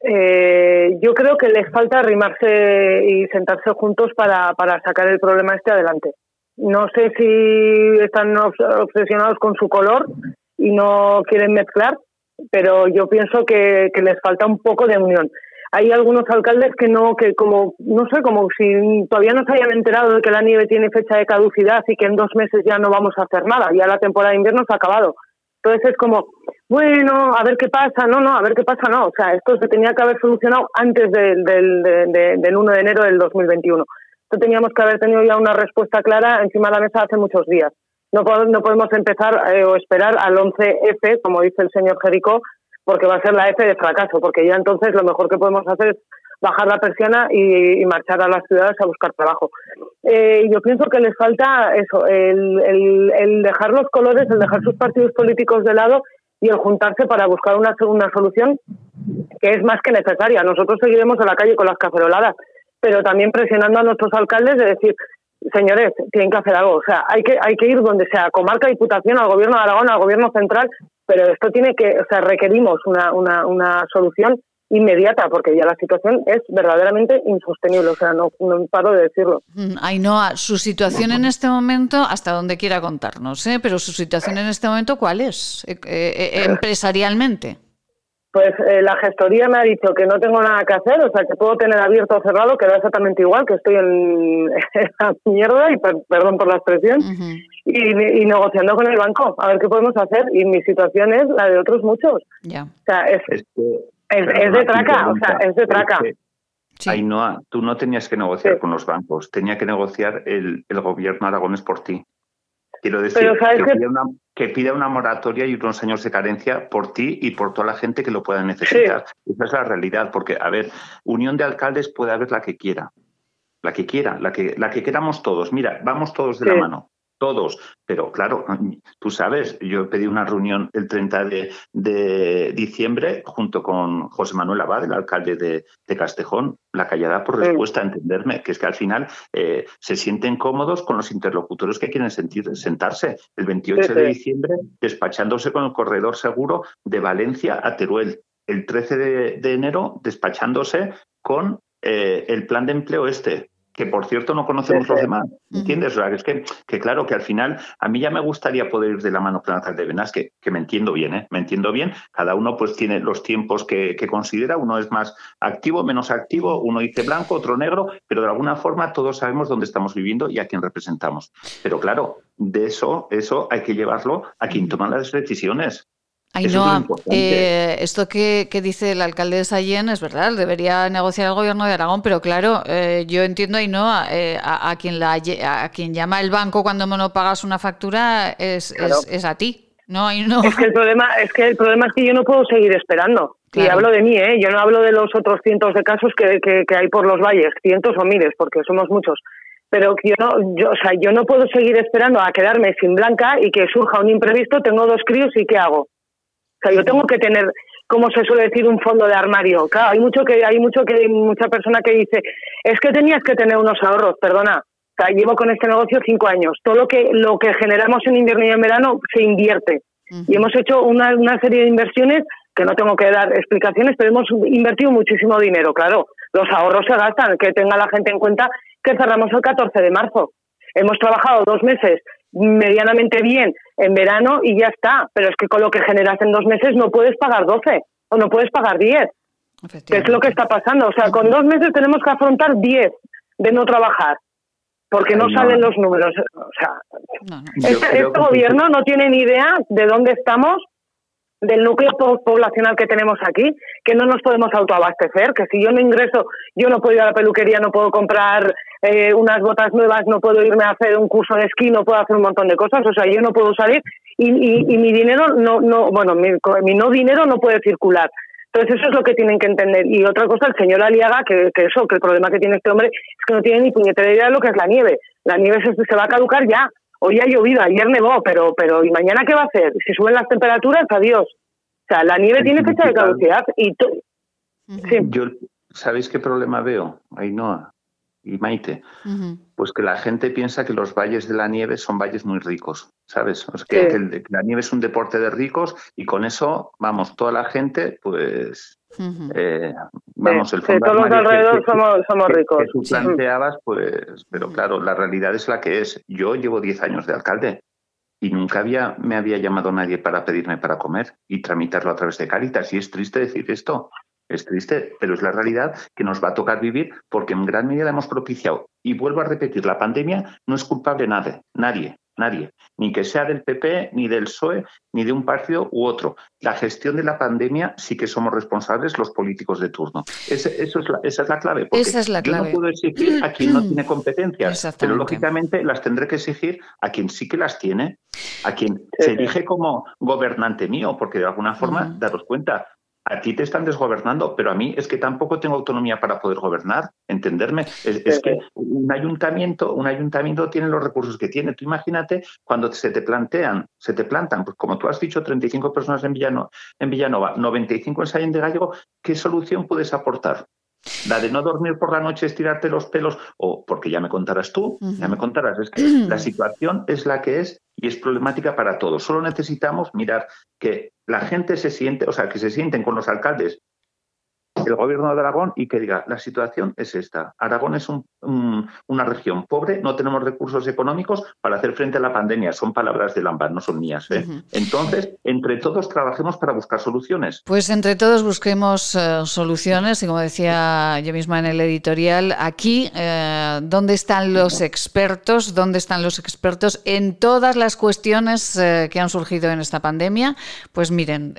Eh, yo creo que les falta arrimarse y sentarse juntos para, para sacar el problema este adelante. No sé si están obsesionados con su color y no quieren mezclar, pero yo pienso que, que, les falta un poco de unión. Hay algunos alcaldes que no, que como, no sé, como si todavía no se hayan enterado de que la nieve tiene fecha de caducidad y que en dos meses ya no vamos a hacer nada, ya la temporada de invierno se ha acabado. Entonces es como, bueno, a ver qué pasa, no, no, a ver qué pasa, no. O sea, esto se tenía que haber solucionado antes del, del, del, del 1 de enero del 2021. Esto teníamos que haber tenido ya una respuesta clara encima de la mesa hace muchos días. No, no podemos empezar eh, o esperar al 11F, como dice el señor Jericó, porque va a ser la F de fracaso, porque ya entonces lo mejor que podemos hacer es bajar la persiana y, marchar a las ciudades a buscar trabajo. Eh, yo pienso que les falta eso, el, el, dejar los colores, el dejar sus partidos políticos de lado y el juntarse para buscar una, una solución que es más que necesaria. Nosotros seguiremos a la calle con las caceroladas, pero también presionando a nuestros alcaldes de decir, señores, tienen que hacer algo. O sea, hay que, hay que ir donde sea, comarca, diputación, al gobierno de Aragón, al gobierno central, pero esto tiene que, o sea, requerimos una, una, una solución inmediata, porque ya la situación es verdaderamente insostenible, o sea, no, no paro de decirlo. Mm, Ainhoa, su situación en este momento, hasta donde quiera contarnos, ¿eh? pero su situación en este momento, ¿cuál es eh, eh, empresarialmente? Pues la gestoría me ha dicho que no tengo nada que hacer, o sea, que puedo tener abierto o cerrado, que da exactamente igual, que estoy en, la mierda, y perdón por la expresión, y, negociando con el banco, a ver qué podemos hacer. Y mi situación es la de otros muchos. Ya. O sea, es, es, de traca, o sea, es de traca. Ainhoa, tú no tenías que negociar con los bancos, tenía que negociar el, el gobierno aragonés por ti. Quiero decir que, pida una, moratoria y unos años de carencia por ti y por toda la gente que lo pueda necesitar. Esa es la realidad, porque, a ver, unión de alcaldes puede haber la que quiera, la que quiera, la que, la que queramos todos. Mira, vamos todos de la mano todos. Pero claro, tú sabes, yo pedí una reunión el 30 de, diciembre junto con José Manuel Abad, el alcalde de, Castejón, la callada por respuesta a entenderme, que es que al final eh, se sienten cómodos con los interlocutores que quieren sentir, sentarse. El 28 de diciembre, despachándose con el corredor seguro de Valencia a Teruel. El 13 de, enero, despachándose con eh, el plan de empleo este, que por cierto no conocemos los demás, ¿entiendes? O sea, es que, que, claro, que al final a mí ya me gustaría poder ir de la mano con de Venas, que, que me entiendo bien, ¿eh? Me entiendo bien, cada uno pues tiene los tiempos que, que, considera, uno es más activo, menos activo, uno dice blanco, otro negro, pero de alguna forma todos sabemos dónde estamos viviendo y a quién representamos. Pero claro, de eso, eso hay que llevarlo a quien toma las decisiones. Ainhoa, eh, esto que, dice el alcalde de Sallén es verdad, debería negociar el gobierno de Aragón, pero claro, eh, yo entiendo, Ainhoa, eh, a, quien la, a quien llama el banco cuando no pagas una factura es, es, a ti. No, Es que el problema es que el problema es que yo no puedo seguir esperando. Y hablo de mí, ¿eh? Yo no hablo de los otros cientos de casos que, que, hay por los valles, cientos o miles, porque somos muchos pero yo no, yo, o sea, yo no puedo seguir esperando a quedarme sin blanca y que surja un imprevisto, tengo dos críos y ¿qué hago? O sea, yo tengo que tener, como se suele decir, un fondo de armario. Claro, hay mucho que hay mucho que mucha persona que dice, es que tenías que tener unos ahorros, perdona. O sea, llevo con este negocio cinco años. Todo lo que lo que generamos en invierno y en verano se invierte. Y hemos hecho una, una serie de inversiones que no tengo que dar explicaciones, pero hemos invertido muchísimo dinero, claro. Los ahorros se gastan, que tenga la gente en cuenta que cerramos el 14 de marzo. Hemos trabajado dos meses medianamente bien en verano y ya está. Pero es que con lo que generas en dos meses no puedes pagar 12 o no puedes pagar 10. Que es lo que está pasando. O sea, con dos meses tenemos que afrontar 10 de no trabajar. Porque no, salen los números. O sea, este, este gobierno no tiene ni idea de dónde estamos del núcleo poblacional que tenemos aquí, que no nos podemos autoabastecer, que si yo no ingreso, yo no puedo ir a la peluquería, no puedo comprar eh, unas botas nuevas, no puedo irme a hacer un curso de esquí, no puedo hacer un montón de cosas, o sea, yo no puedo salir y, y, mi dinero no, no bueno, mi, no dinero no puede circular. Entonces eso es lo que tienen que entender. Y otra cosa, el señor Aliaga, que, que eso, que el problema que tiene este hombre es que no tiene ni puñetera idea de lo que es la nieve. La nieve se, se va a caducar ya. Hoy ha llovido, ayer nevó, pero, pero ¿y mañana qué va a hacer? Si suben las temperaturas, adiós. O sea, la nieve tiene fecha de caducidad y... Yo, ¿Sabéis qué problema veo, Ainhoa y Maite? Pues que la gente piensa que los valles de la nieve son valles muy ricos, ¿sabes? que, la nieve es un deporte de ricos y con eso, vamos, toda la gente, pues... Eh, vamos, el fondo todos los alrededor somos, somos ricos. Que tú planteabas, pues, pero claro, la realidad es la que es. Yo llevo 10 años de alcalde y nunca había, me había llamado nadie para pedirme para comer y tramitarlo a través de Caritas. Y es triste decir esto, es triste, pero es la realidad que nos va a tocar vivir porque en gran medida hemos propiciado. Y vuelvo a repetir, la pandemia no es culpable nadie, nadie, nadie, ni que sea del PP, ni del PSOE, ni de un partido u otro. La gestión de la pandemia sí que somos responsables los políticos de turno. eso es la, esa es la clave. Porque esa es la clave. Yo no puedo exigir a quien no tiene competencias, pero lógicamente las tendré que exigir a quien sí que las tiene, a quien se elige como gobernante mío, porque de alguna forma, daros cuenta, a ti te están desgobernando, pero a mí es que tampoco tengo autonomía para poder gobernar, entenderme. Es, que un ayuntamiento, un ayuntamiento tiene los recursos que tiene. Tú imagínate cuando se te plantean, se te plantan, pues como tú has dicho, 35 personas en, Villano, en Villanova, 95 en Sallén de Gallego, ¿qué solución puedes aportar? La de no dormir por la noche, estirarte los pelos, o porque ya me contarás tú, ya me contarás. Es que la situación es la que es y es problemática para todos. Solo necesitamos mirar que la gente se siente, o sea, que se sienten con los alcaldes el gobierno de Aragón y que diga, la situación es esta. Aragón es una región pobre, no tenemos recursos económicos para hacer frente a la pandemia. Son palabras de Lambert, no son mías. ¿eh? Entonces, entre todos trabajemos para buscar soluciones. Pues entre todos busquemos eh, soluciones y como decía yo misma en el editorial, aquí, eh, ¿dónde están los expertos? ¿Dónde están los expertos en todas las cuestiones que han surgido en esta pandemia? Pues miren,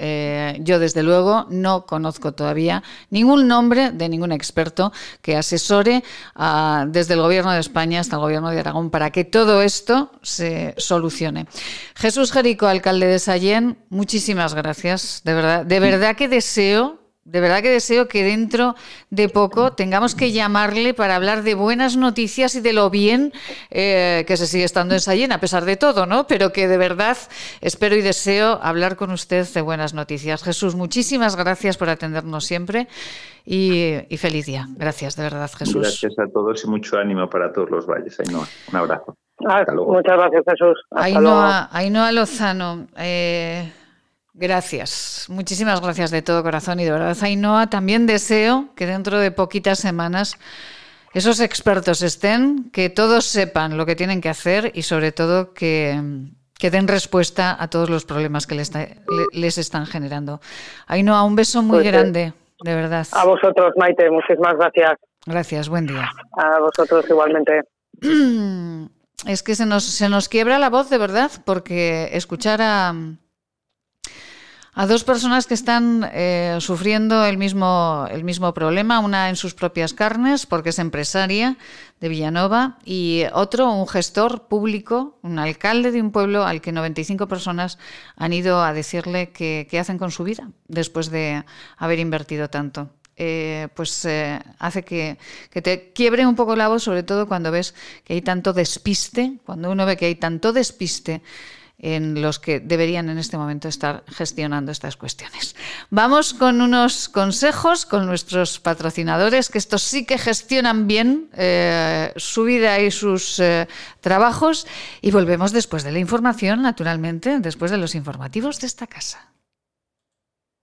yo desde luego no conozco todavía ningún nombre de ningún experto que asesore ah, desde el Gobierno de España hasta el Gobierno de Aragón para que todo esto se solucione. Jesús Jerico, alcalde de Sallén, muchísimas gracias. De verdad, de verdad que deseo de verdad que deseo que dentro de poco tengamos que llamarle para hablar de buenas noticias y de lo bien eh, que se sigue estando en Sallén, a pesar de todo, ¿no? Pero que de verdad espero y deseo hablar con usted de buenas noticias. Jesús, muchísimas gracias por atendernos siempre y, feliz día. Gracias, de verdad, Jesús. Gracias a todos y mucho ánimo para todos los valles. Ainhoa, un abrazo. Ah, muchas gracias, Jesús. Ainhoa, Ainhoa, Lozano. Eh, Gracias, muchísimas gracias de todo corazón y de verdad, Ainhoa, también deseo que dentro de poquitas semanas esos expertos estén, que todos sepan lo que tienen que hacer y sobre todo que, den respuesta a todos los problemas que les, les están generando. Ainhoa, un beso muy pues, eh, grande, de verdad. A vosotros, Maite, muchísimas gracias. Gracias, buen día. A vosotros igualmente. Es que se nos, se nos quiebra la voz, de verdad, porque escuchar a a dos personas que están eh, sufriendo el mismo, el mismo problema, una en sus propias carnes, porque es empresaria de Villanova, y otro, un gestor público, un alcalde de un pueblo al que 95 personas han ido a decirle qué hacen con su vida después de haber invertido tanto. Eh, pues eh, hace que, que, te quiebre un poco la voz, sobre todo cuando ves que hay tanto despiste, cuando uno ve que hay tanto despiste en los que deberían en este momento estar gestionando estas cuestiones. Vamos con unos consejos con nuestros patrocinadores, que estos sí que gestionan bien eh, su vida y sus eh, trabajos, y volvemos después de la información, naturalmente, después de los informativos de esta casa.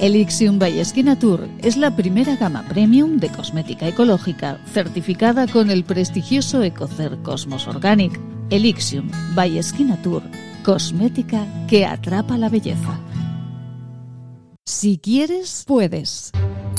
Elixium by Tour es la primera gama premium de cosmética ecológica certificada con el prestigioso Ecocer Cosmos Organic. Elixium by Tour, cosmética que atrapa la belleza. Si quieres, puedes.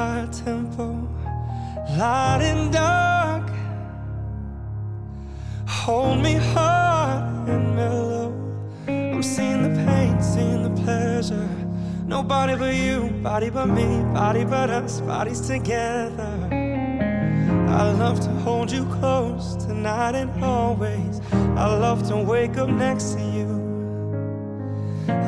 high tempo, light and dark. Hold me hard and mellow. I'm seeing the pain, seeing the pleasure. Nobody but you, body but me, body but us, bodies together. I love to hold you close tonight and always. I love to wake up next to you.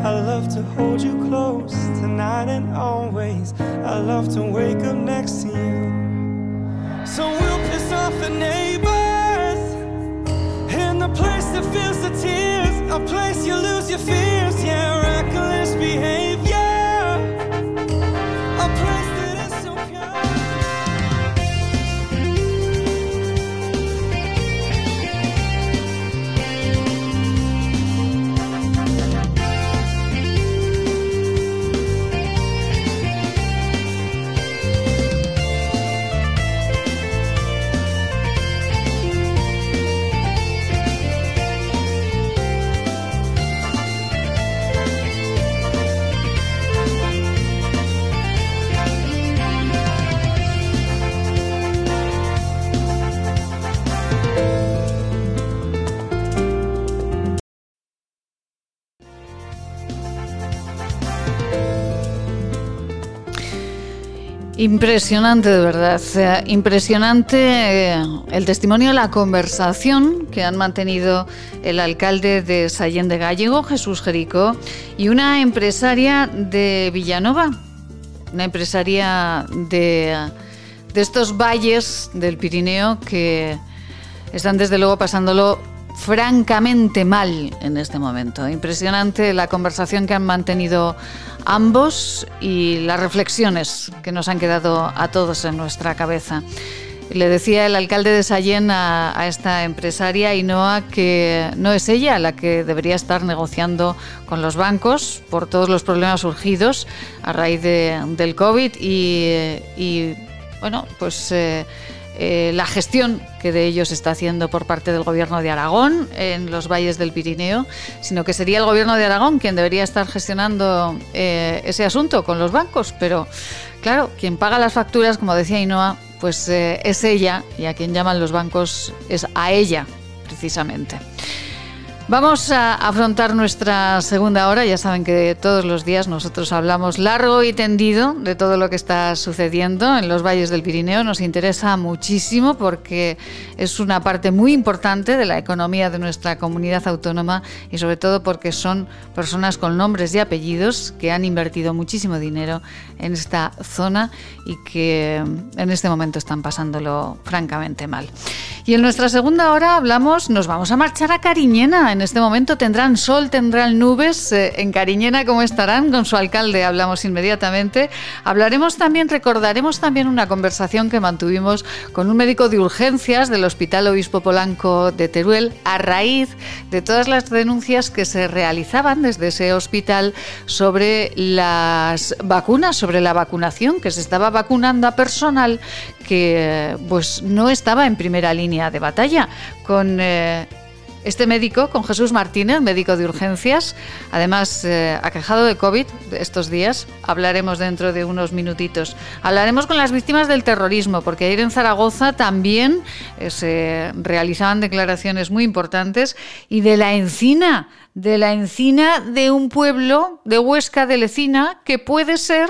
I love to hold you close tonight and always. I love to wake up next to you. So we'll piss off the neighbors in the place that feels the tears, a place you lose your fears. Yeah, reckless behavior. Impresionante, de verdad. Impresionante eh, el testimonio, la conversación que han mantenido el alcalde de Sallén de Gallego, Jesús Jerico, y una empresaria de Villanova, una empresaria de, de estos valles del Pirineo que están desde luego pasándolo francamente mal en este momento. Impresionante la conversación que han mantenido ambos y las reflexiones que nos han quedado a todos en nuestra cabeza. Le decía el alcalde de Sallén a, esta empresaria Ainhoa que no es ella la que debería estar negociando con los bancos por todos los problemas surgidos a raíz de, del COVID y, y bueno, pues eh, eh, la gestión que de ellos está haciendo por parte del gobierno de Aragón en los valles del Pirineo, sino que sería el gobierno de Aragón quien debería estar gestionando eh, ese asunto con los bancos. Pero claro, quien paga las facturas, como decía Ainhoa, pues eh, es ella y a quien llaman los bancos es a ella, precisamente. Vamos a afrontar nuestra segunda hora. Ya saben que todos los días nosotros hablamos largo y tendido de todo lo que está sucediendo en los valles del Pirineo. Nos interesa muchísimo porque es una parte muy importante de la economía de nuestra comunidad autónoma y sobre todo porque son personas con nombres y apellidos que han invertido muchísimo dinero en esta zona y que en este momento están pasándolo francamente mal. Y en nuestra segunda hora hablamos, nos vamos a marchar a Cariñena. En este momento tendrán sol, tendrán nubes. Eh, en Cariñena, ¿cómo estarán? Con su alcalde hablamos inmediatamente. Hablaremos también, recordaremos también una conversación que mantuvimos con un médico de urgencias del Hospital Obispo Polanco de Teruel a raíz de todas las denuncias que se realizaban desde ese hospital sobre las vacunas, sobre la vacunación, que se estaba vacunando a personal que pues no estaba en primera línea de batalla con eh, este médico, con Jesús Martínez, médico de urgencias, además eh, aquejado de COVID estos días, hablaremos dentro de unos minutitos. Hablaremos con las víctimas del terrorismo, porque ayer en Zaragoza también eh, se realizaban declaraciones muy importantes y de la encina, de la encina de un pueblo de Huesca de Lecina que puede ser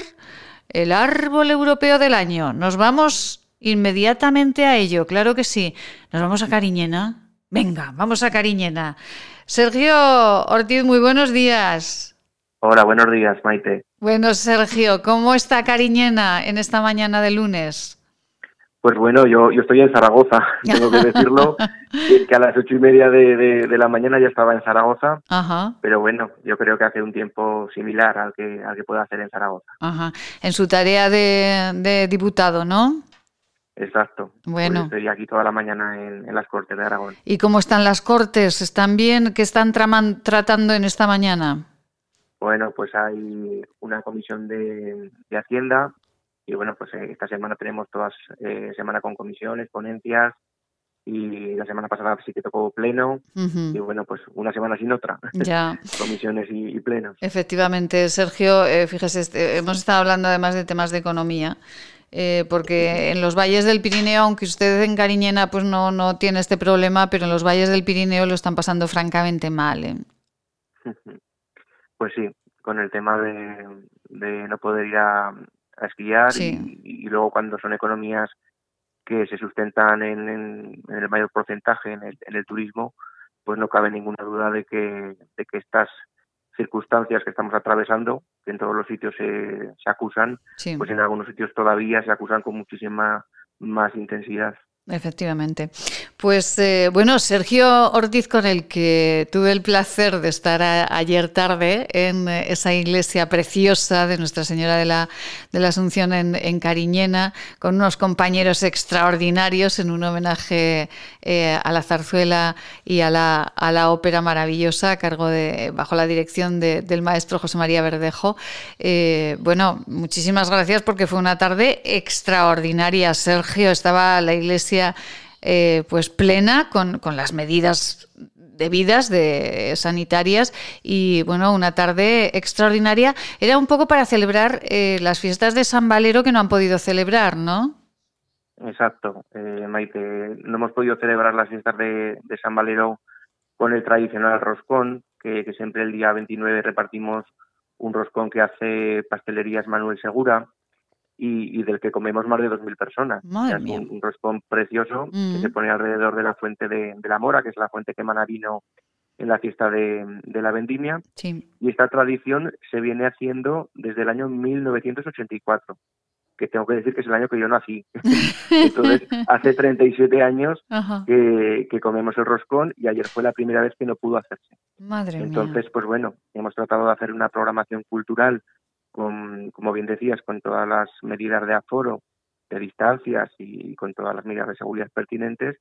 el árbol europeo del año. Nos vamos inmediatamente a ello, claro que sí. Nos vamos a Cariñena. Venga, vamos a Cariñena. Sergio Ortiz, muy buenos días. Hola, buenos días, Maite. Bueno, Sergio, ¿cómo está Cariñena en esta mañana de lunes? Pues bueno, yo, yo estoy en Zaragoza, tengo que decirlo, que a las ocho y media de, de, de, la mañana ya estaba en Zaragoza, Ajá. pero bueno, yo creo que hace un tiempo similar al que, al que pueda hacer en Zaragoza. Ajá. En su tarea de, de diputado, ¿no? Exacto. Bueno. Pues estoy aquí toda la mañana en, en, las Cortes de Aragón. ¿Y cómo están las Cortes? ¿Están bien? ¿Qué están traman, tratando en esta mañana? Bueno, pues hay una comisión de, de Hacienda y bueno, pues eh, esta semana tenemos todas eh, semana con comisiones, ponencias y la semana pasada sí que tocó pleno Uh -huh. y bueno, pues una semana sin otra. Ya. Comisiones y, y, plenos. Efectivamente, Sergio, eh, fíjese, este, hemos estado hablando además de temas de economía. Eh, porque en los valles del Pirineo, aunque usted en Cariñena pues no, no tiene este problema, pero en los valles del Pirineo lo están pasando francamente mal. ¿eh? Pues sí, con el tema de, de no poder ir a, esquiar y, luego cuando son economías que se sustentan en, en, el mayor porcentaje en el, en el, turismo, pues no cabe ninguna duda de que, de que estas circunstancias que estamos atravesando, que en todos los sitios se, se acusan, pues en algunos sitios todavía se acusan con muchísima más intensidad. Efectivamente. Pues eh, bueno, Sergio Ortiz, con el que tuve el placer de estar ayer tarde en esa iglesia preciosa de Nuestra Señora de la, de la Asunción en, Cariñena, con unos compañeros extraordinarios en un homenaje eh, a la zarzuela y a la, a la ópera maravillosa a cargo de, bajo la dirección del maestro José María Verdejo. Eh, bueno, muchísimas gracias porque fue una tarde extraordinaria. Sergio estaba la iglesia eh, pues plena con, las medidas debidas de sanitarias y bueno una tarde extraordinaria. Era un poco para celebrar eh, las fiestas de San Valero que no han podido celebrar no exacto. Eh, Maite no hemos podido celebrar las fiestas de, San Valero con el tradicional roscón que, que, siempre el día 29 repartimos un roscón que hace pastelerías Manuel Segura y, del que comemos más de 2.000 personas. es un, un, precioso que se mm. pone alrededor de la fuente de, la Mora, que es la fuente que emana vino en la fiesta de, la vendimia. Y esta tradición se viene haciendo desde el año 1984 que tengo que decir que es el año que yo nací. Entonces, hace 37 años que, que, comemos el roscón y ayer fue la primera vez que no pudo hacerse. Madre Entonces, pues bueno, hemos tratado de hacer una programación cultural con, como bien decías, con todas las medidas de aforo, de distancias y, con todas las medidas de seguridad pertinentes.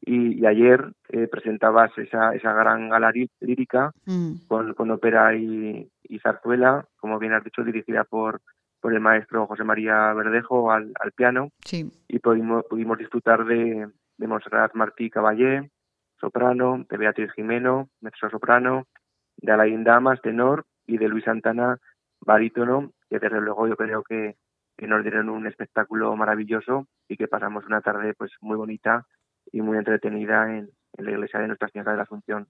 Y, ayer eh, presentabas esa, esa gran gala lírica mm. con, con ópera y, zarzuela, como bien has dicho, dirigida por, por el maestro José María Verdejo al, al piano. Y pudimos, pudimos disfrutar de, de Monserrat Martí Caballé, soprano, de Beatriz Jimeno, mezzo soprano, de Alain Damas, tenor, y de Luis Santana, barítono, que desde luego yo creo que, que nos dieron un espectáculo maravilloso y que pasamos una tarde pues muy bonita y muy entretenida en, en la iglesia de Nuestra Señora de la Asunción.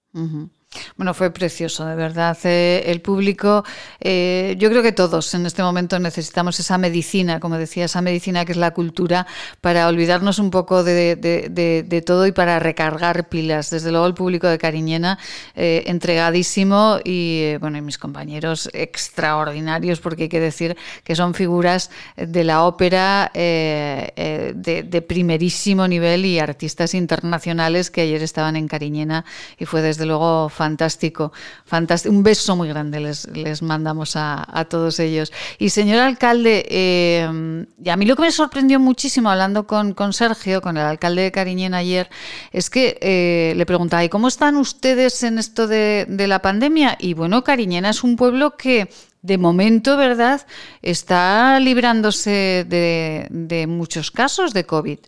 Bueno, fue precioso, de verdad. Eh, el público, eh, yo creo que todos en este momento necesitamos esa medicina, como decía, esa medicina que es la cultura, para olvidarnos un poco de, todo y para recargar pilas. Desde luego el público de Cariñena, eh, entregadísimo y, bueno, y mis compañeros extraordinarios, porque hay que decir que son figuras de la ópera de, primerísimo nivel y artistas internacionales que ayer estaban en Cariñena y fue desde luego fantástico, fantástico. Un beso muy grande les, les mandamos a, todos ellos. Y señor alcalde, eh, y a mí lo que me sorprendió muchísimo hablando con, con Sergio, con el alcalde de Cariñena ayer, es que eh, le preguntaba, ¿y cómo están ustedes en esto de, de la pandemia? Y bueno, Cariñena es un pueblo que de momento, ¿verdad?, está librándose de, de muchos casos de COVID.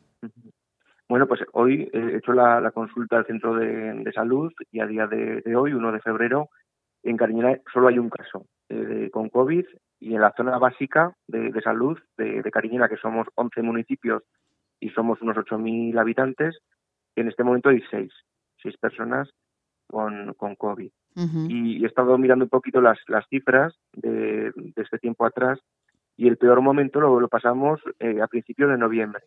Bueno, pues hoy he hecho la, consulta al centro de, salud y a día de, hoy, 1 de febrero, en Cariñena solo hay un caso eh, con COVID y en la zona básica de, salud de, Cariñena, que somos 11 municipios y somos unos 8.000 habitantes, en este momento hay 6, 6 personas con, con COVID. y, he estado mirando un poquito las, las cifras de, este tiempo atrás y el peor momento lo, lo pasamos eh, a principios de noviembre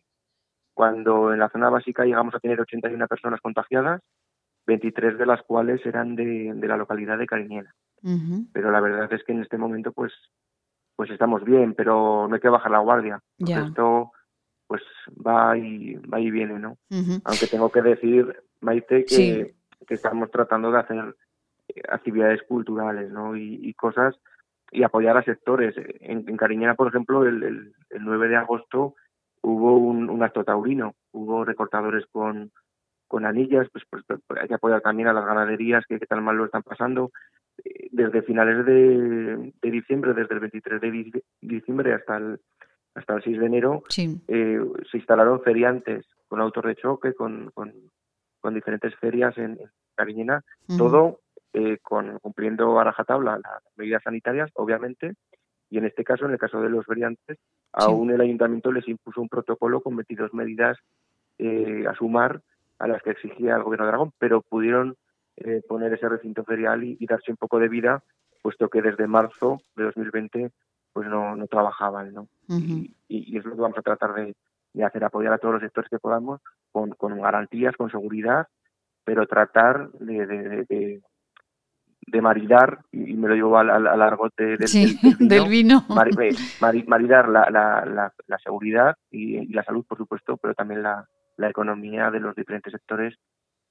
cuando en la zona básica llegamos a tener 81 personas contagiadas, 23 de las cuales eran de, la localidad de Cariñena. Pero la verdad es que en este momento pues pues estamos bien, pero no hay que bajar la guardia. Esto pues va y va y viene, ¿no? Aunque tengo que decir, Maite, que, estamos tratando de hacer eh, actividades culturales, ¿no? Y, cosas y apoyar a sectores. En, Cariñena, por ejemplo, el, el 9 de agosto hubo un, acto taurino, hubo recortadores con, con anillas, pues, pues, pues, hay que apoyar también a las ganaderías que, tan mal lo están pasando. Eh, desde finales de, diciembre, desde el 23 de diciembre hasta el, hasta el 6 de enero, eh, se instalaron feriantes con autos de choque, con, con, diferentes ferias en, Cariñena, todo eh, con, cumpliendo a rajatabla las medidas sanitarias, obviamente, y en este caso, en el caso de los variantes, aún el ayuntamiento les impuso un protocolo con 22 medidas eh, a sumar a las que exigía el gobierno de Aragón, pero pudieron eh, poner ese recinto ferial y, darse un poco de vida, puesto que desde marzo de 2020 pues no, no trabajaban, ¿no? y, y, es lo que vamos a tratar de, de, hacer, apoyar a todos los sectores que podamos con, con garantías, con seguridad, pero tratar de, de, de maridar, y me lo llevo al, al, al argote del, del vino, maridar la, la, la, seguridad y, la salud, por supuesto, pero también la, la economía de los diferentes sectores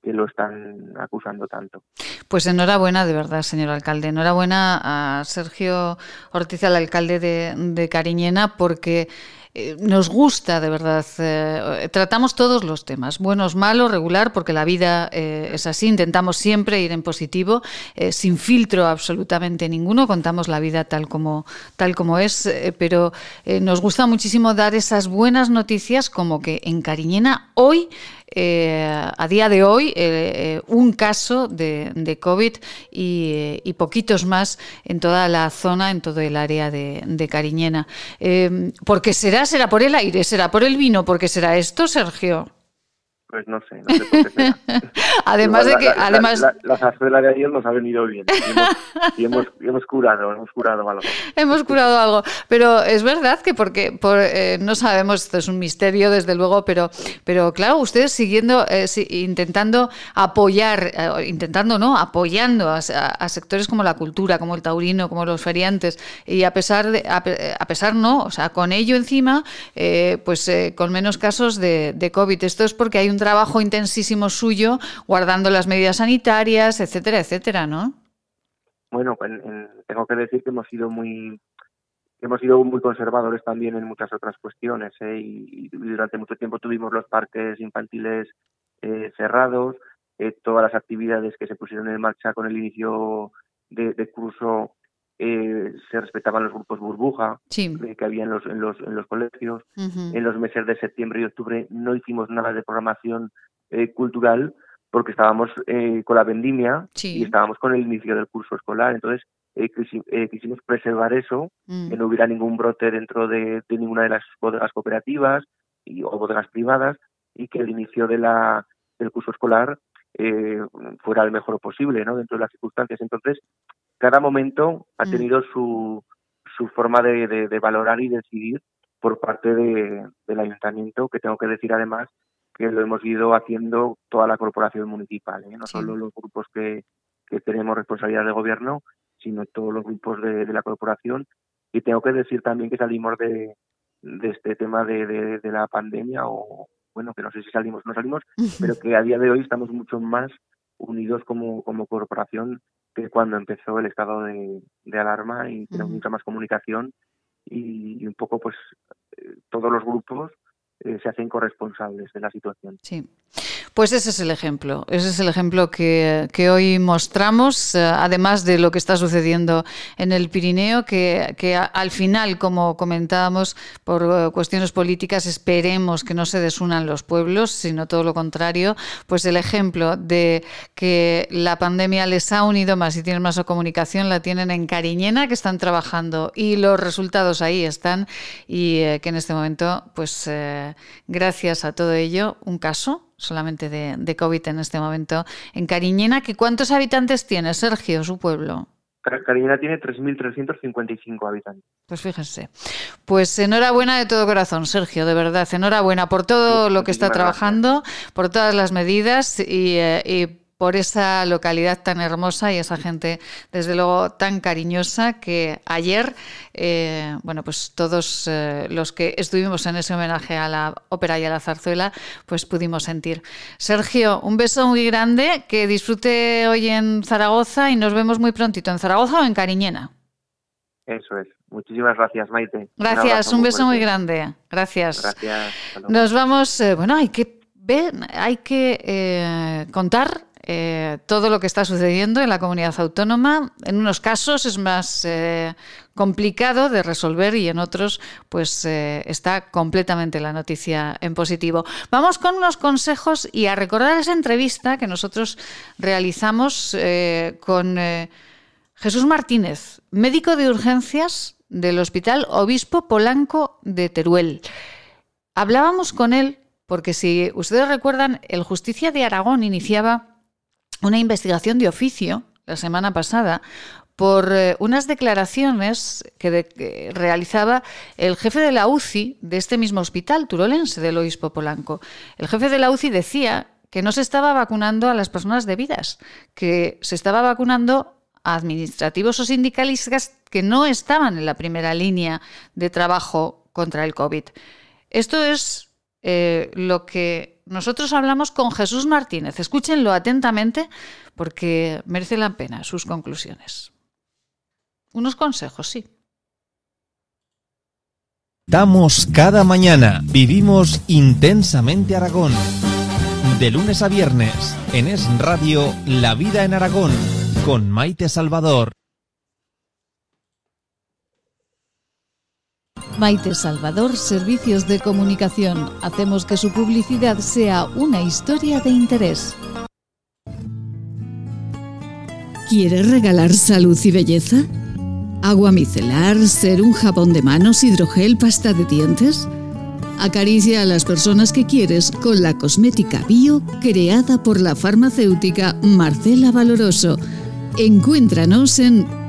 que lo están acusando tanto. Pues enhorabuena, de verdad, señor alcalde. Enhorabuena a Sergio Ortiz, al alcalde de, de Cariñena, porque eh, nos gusta, de verdad. Eh, tratamos todos los temas, buenos, malos, regular, porque la vida eh, es así. Intentamos siempre ir en positivo, sin filtro absolutamente ninguno. Contamos la vida tal como, tal como es, pero nos gusta muchísimo dar esas buenas noticias, como que en Cariñena hoy a día de hoy un caso de, COVID y, poquitos más en toda la zona, en todo el área de, de Cariñena. Eh, ¿Por qué será? ¿Será por el aire? ¿Será por el vino? ¿Por qué será esto, Sergio? Pues no sé, no sé por qué además de que, la, además... La, de ayer nos ha venido bien y hemos, hemos, curado, hemos curado algo. hemos curado algo, pero es verdad que porque por, eh, no sabemos, esto es un misterio desde luego, pero, pero claro, ustedes siguiendo, eh, intentando apoyar, eh, intentando, ¿no? Apoyando a, a, sectores como la cultura, como el taurino, como los feriantes, y a pesar de, a, a pesar no, o sea, con ello encima, pues con menos casos de, de COVID. Esto es porque hay un trabajo intensísimo suyo, guardando las medidas sanitarias, etcétera, etcétera, ¿no? Bueno, tengo que decir que hemos sido muy hemos sido muy conservadores también en muchas otras cuestiones ¿eh? y, durante mucho tiempo tuvimos los parques infantiles eh, cerrados, eh, todas las actividades que se pusieron en marcha con el inicio de, de curso eh, se respetaban los grupos burbuja eh, que había en los, en los, en los colegios. En los meses de septiembre y octubre no hicimos nada de programación eh, cultural porque estábamos eh, con la vendimia y estábamos con el inicio del curso escolar. Entonces quisimos preservar eso, que no hubiera ningún brote dentro de, de ninguna de las bodegas cooperativas y, o bodegas privadas y que el inicio de la, del curso escolar fuera el mejor posible ¿no? dentro de las circunstancias. Entonces, cada momento ha mm. tenido su, su forma de, de, valorar y decidir por parte de, del ayuntamiento, que tengo que decir además que lo hemos ido haciendo toda la corporación municipal, ¿eh? no solo los grupos que, que tenemos responsabilidad de gobierno, sino todos los grupos de, de la corporación. Y tengo que decir también que salimos de, de este tema de, la pandemia, o bueno, que no sé si salimos o no salimos, pero que a día de hoy estamos mucho más unidos como, como corporación que cuando empezó el estado de, de alarma y tenemos mucha más comunicación y, y, un poco pues eh, todos los grupos eh, se hacen corresponsables de la situación. Sí. Pues ese es el ejemplo, ese es el ejemplo que, hoy mostramos, eh, además de lo que está sucediendo en el Pirineo, que, al final, como comentábamos, por eh, cuestiones políticas, esperemos que no se desunan los pueblos, sino todo lo contrario, pues el ejemplo de que la pandemia les ha unido más y tienen más comunicación la tienen en Cariñena, que están trabajando y los resultados ahí están y eh, que en este momento, pues gracias a todo ello, un caso solamente de, de, COVID en este momento en Cariñena. ¿Que ¿Cuántos habitantes tiene, Sergio, su pueblo? Cariñena tiene 3.355 habitantes. Pues fíjense. Pues enhorabuena de todo corazón, Sergio, de verdad. Enhorabuena por todo lo que está trabajando, por todas las medidas y, eh, y por esa localidad tan hermosa y esa gente, desde luego, tan cariñosa que ayer, eh, bueno, pues todos eh, los que estuvimos en ese homenaje a la ópera y a la zarzuela, pues pudimos sentir. Sergio, un beso muy grande, que disfrute hoy en Zaragoza y nos vemos muy prontito en Zaragoza o en Cariñena. Eso es. Muchísimas gracias, Maite. Gracias, un, un beso muy grande. Gracias. Gracias. Nos vamos, eh, bueno, hay que ver, hay que contar eh, todo lo que está sucediendo en la comunidad autónoma. En unos casos es más eh, complicado de resolver y en otros pues eh, está completamente la noticia en positivo. Vamos con unos consejos y a recordar esa entrevista que nosotros realizamos con Jesús Martínez, médico de urgencias del Hospital Obispo Polanco de Teruel. Hablábamos con él porque si ustedes recuerdan, el Justicia de Aragón iniciaba una investigación de oficio la semana pasada por eh, unas declaraciones que, realizaba el jefe de la UCI de este mismo hospital turolense del Obispo Polanco. El jefe de la UCI decía que no se estaba vacunando a las personas debidas, que se estaba vacunando a administrativos o sindicalistas que no estaban en la primera línea de trabajo contra el COVID. Esto es eh, lo que nosotros hablamos con Jesús Martínez. Escúchenlo atentamente porque merece la pena sus conclusiones. Unos consejos, sí. Damos cada mañana. Vivimos intensamente Aragón. De lunes a viernes, en Es Radio, La Vida en Aragón, con Maite Salvador. Maite Salvador, Servicios de Comunicación. Hacemos que su publicidad sea una historia de interés. ¿Quieres regalar salud y belleza? ¿Agua micelar, ser un jabón de manos, hidrogel, pasta de dientes? Acaricia a las personas que quieres con la cosmética bio creada por la farmacéutica Marcela Valoroso. Encuéntranos en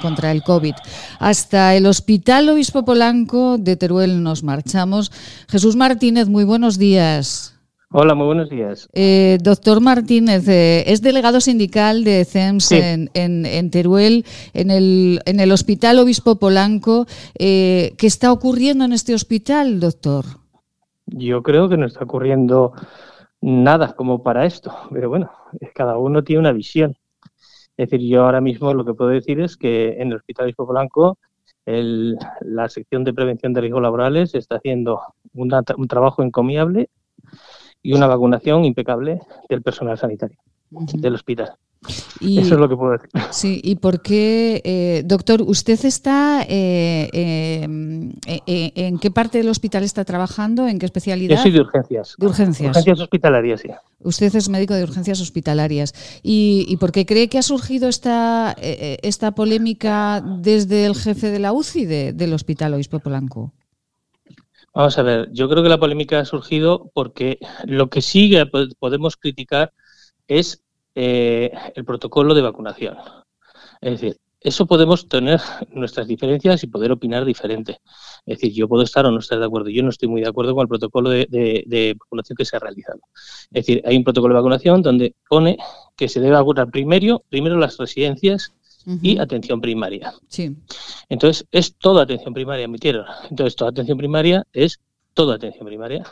Contra el COVID. Hasta el Hospital Obispo Polanco de Teruel nos marchamos. Jesús Martínez, muy buenos días. Hola, muy buenos días. Eh, doctor Martínez, eh, es delegado sindical de CEMS en, Teruel, en el, en el Hospital Obispo Polanco. Eh, ¿Qué está ocurriendo en este hospital, doctor? Yo creo que no está ocurriendo nada como para esto, pero bueno, cada uno tiene una visión. Es decir, yo ahora mismo lo que puedo decir es que en el Hospital Ispo Blanco la sección de prevención de riesgos laborales está haciendo un trabajo encomiable y una vacunación impecable del personal sanitario del hospital. Eso es lo que puedo decir. Sí, ¿y por qué, eh, doctor, usted está, eh, em, eh, en qué parte del hospital está trabajando? ¿En qué especialidad? Yo soy de urgencias. De urgencias. Urgencias hospitalarias, sí. Usted es médico de urgencias hospitalarias. ¿Y, por qué cree que ha surgido esta, esta polémica desde el jefe de la UCI del Hospital Obispo Polanco? Vamos a ver, yo creo que la polémica ha surgido porque lo que sigue podemos criticar es eh, el protocolo de vacunación. Es decir, eso podemos tener nuestras diferencias y poder opinar diferente. Es decir, yo puedo estar o no estar de acuerdo. Yo no estoy muy de acuerdo con el protocolo de, vacunación que se ha realizado. Es decir, hay un protocolo de vacunación donde pone que se debe vacunar primero, primero las residencias y atención primaria. Sí. Entonces, es toda atención primaria, emitieron. Entonces, toda atención primaria es toda atención primaria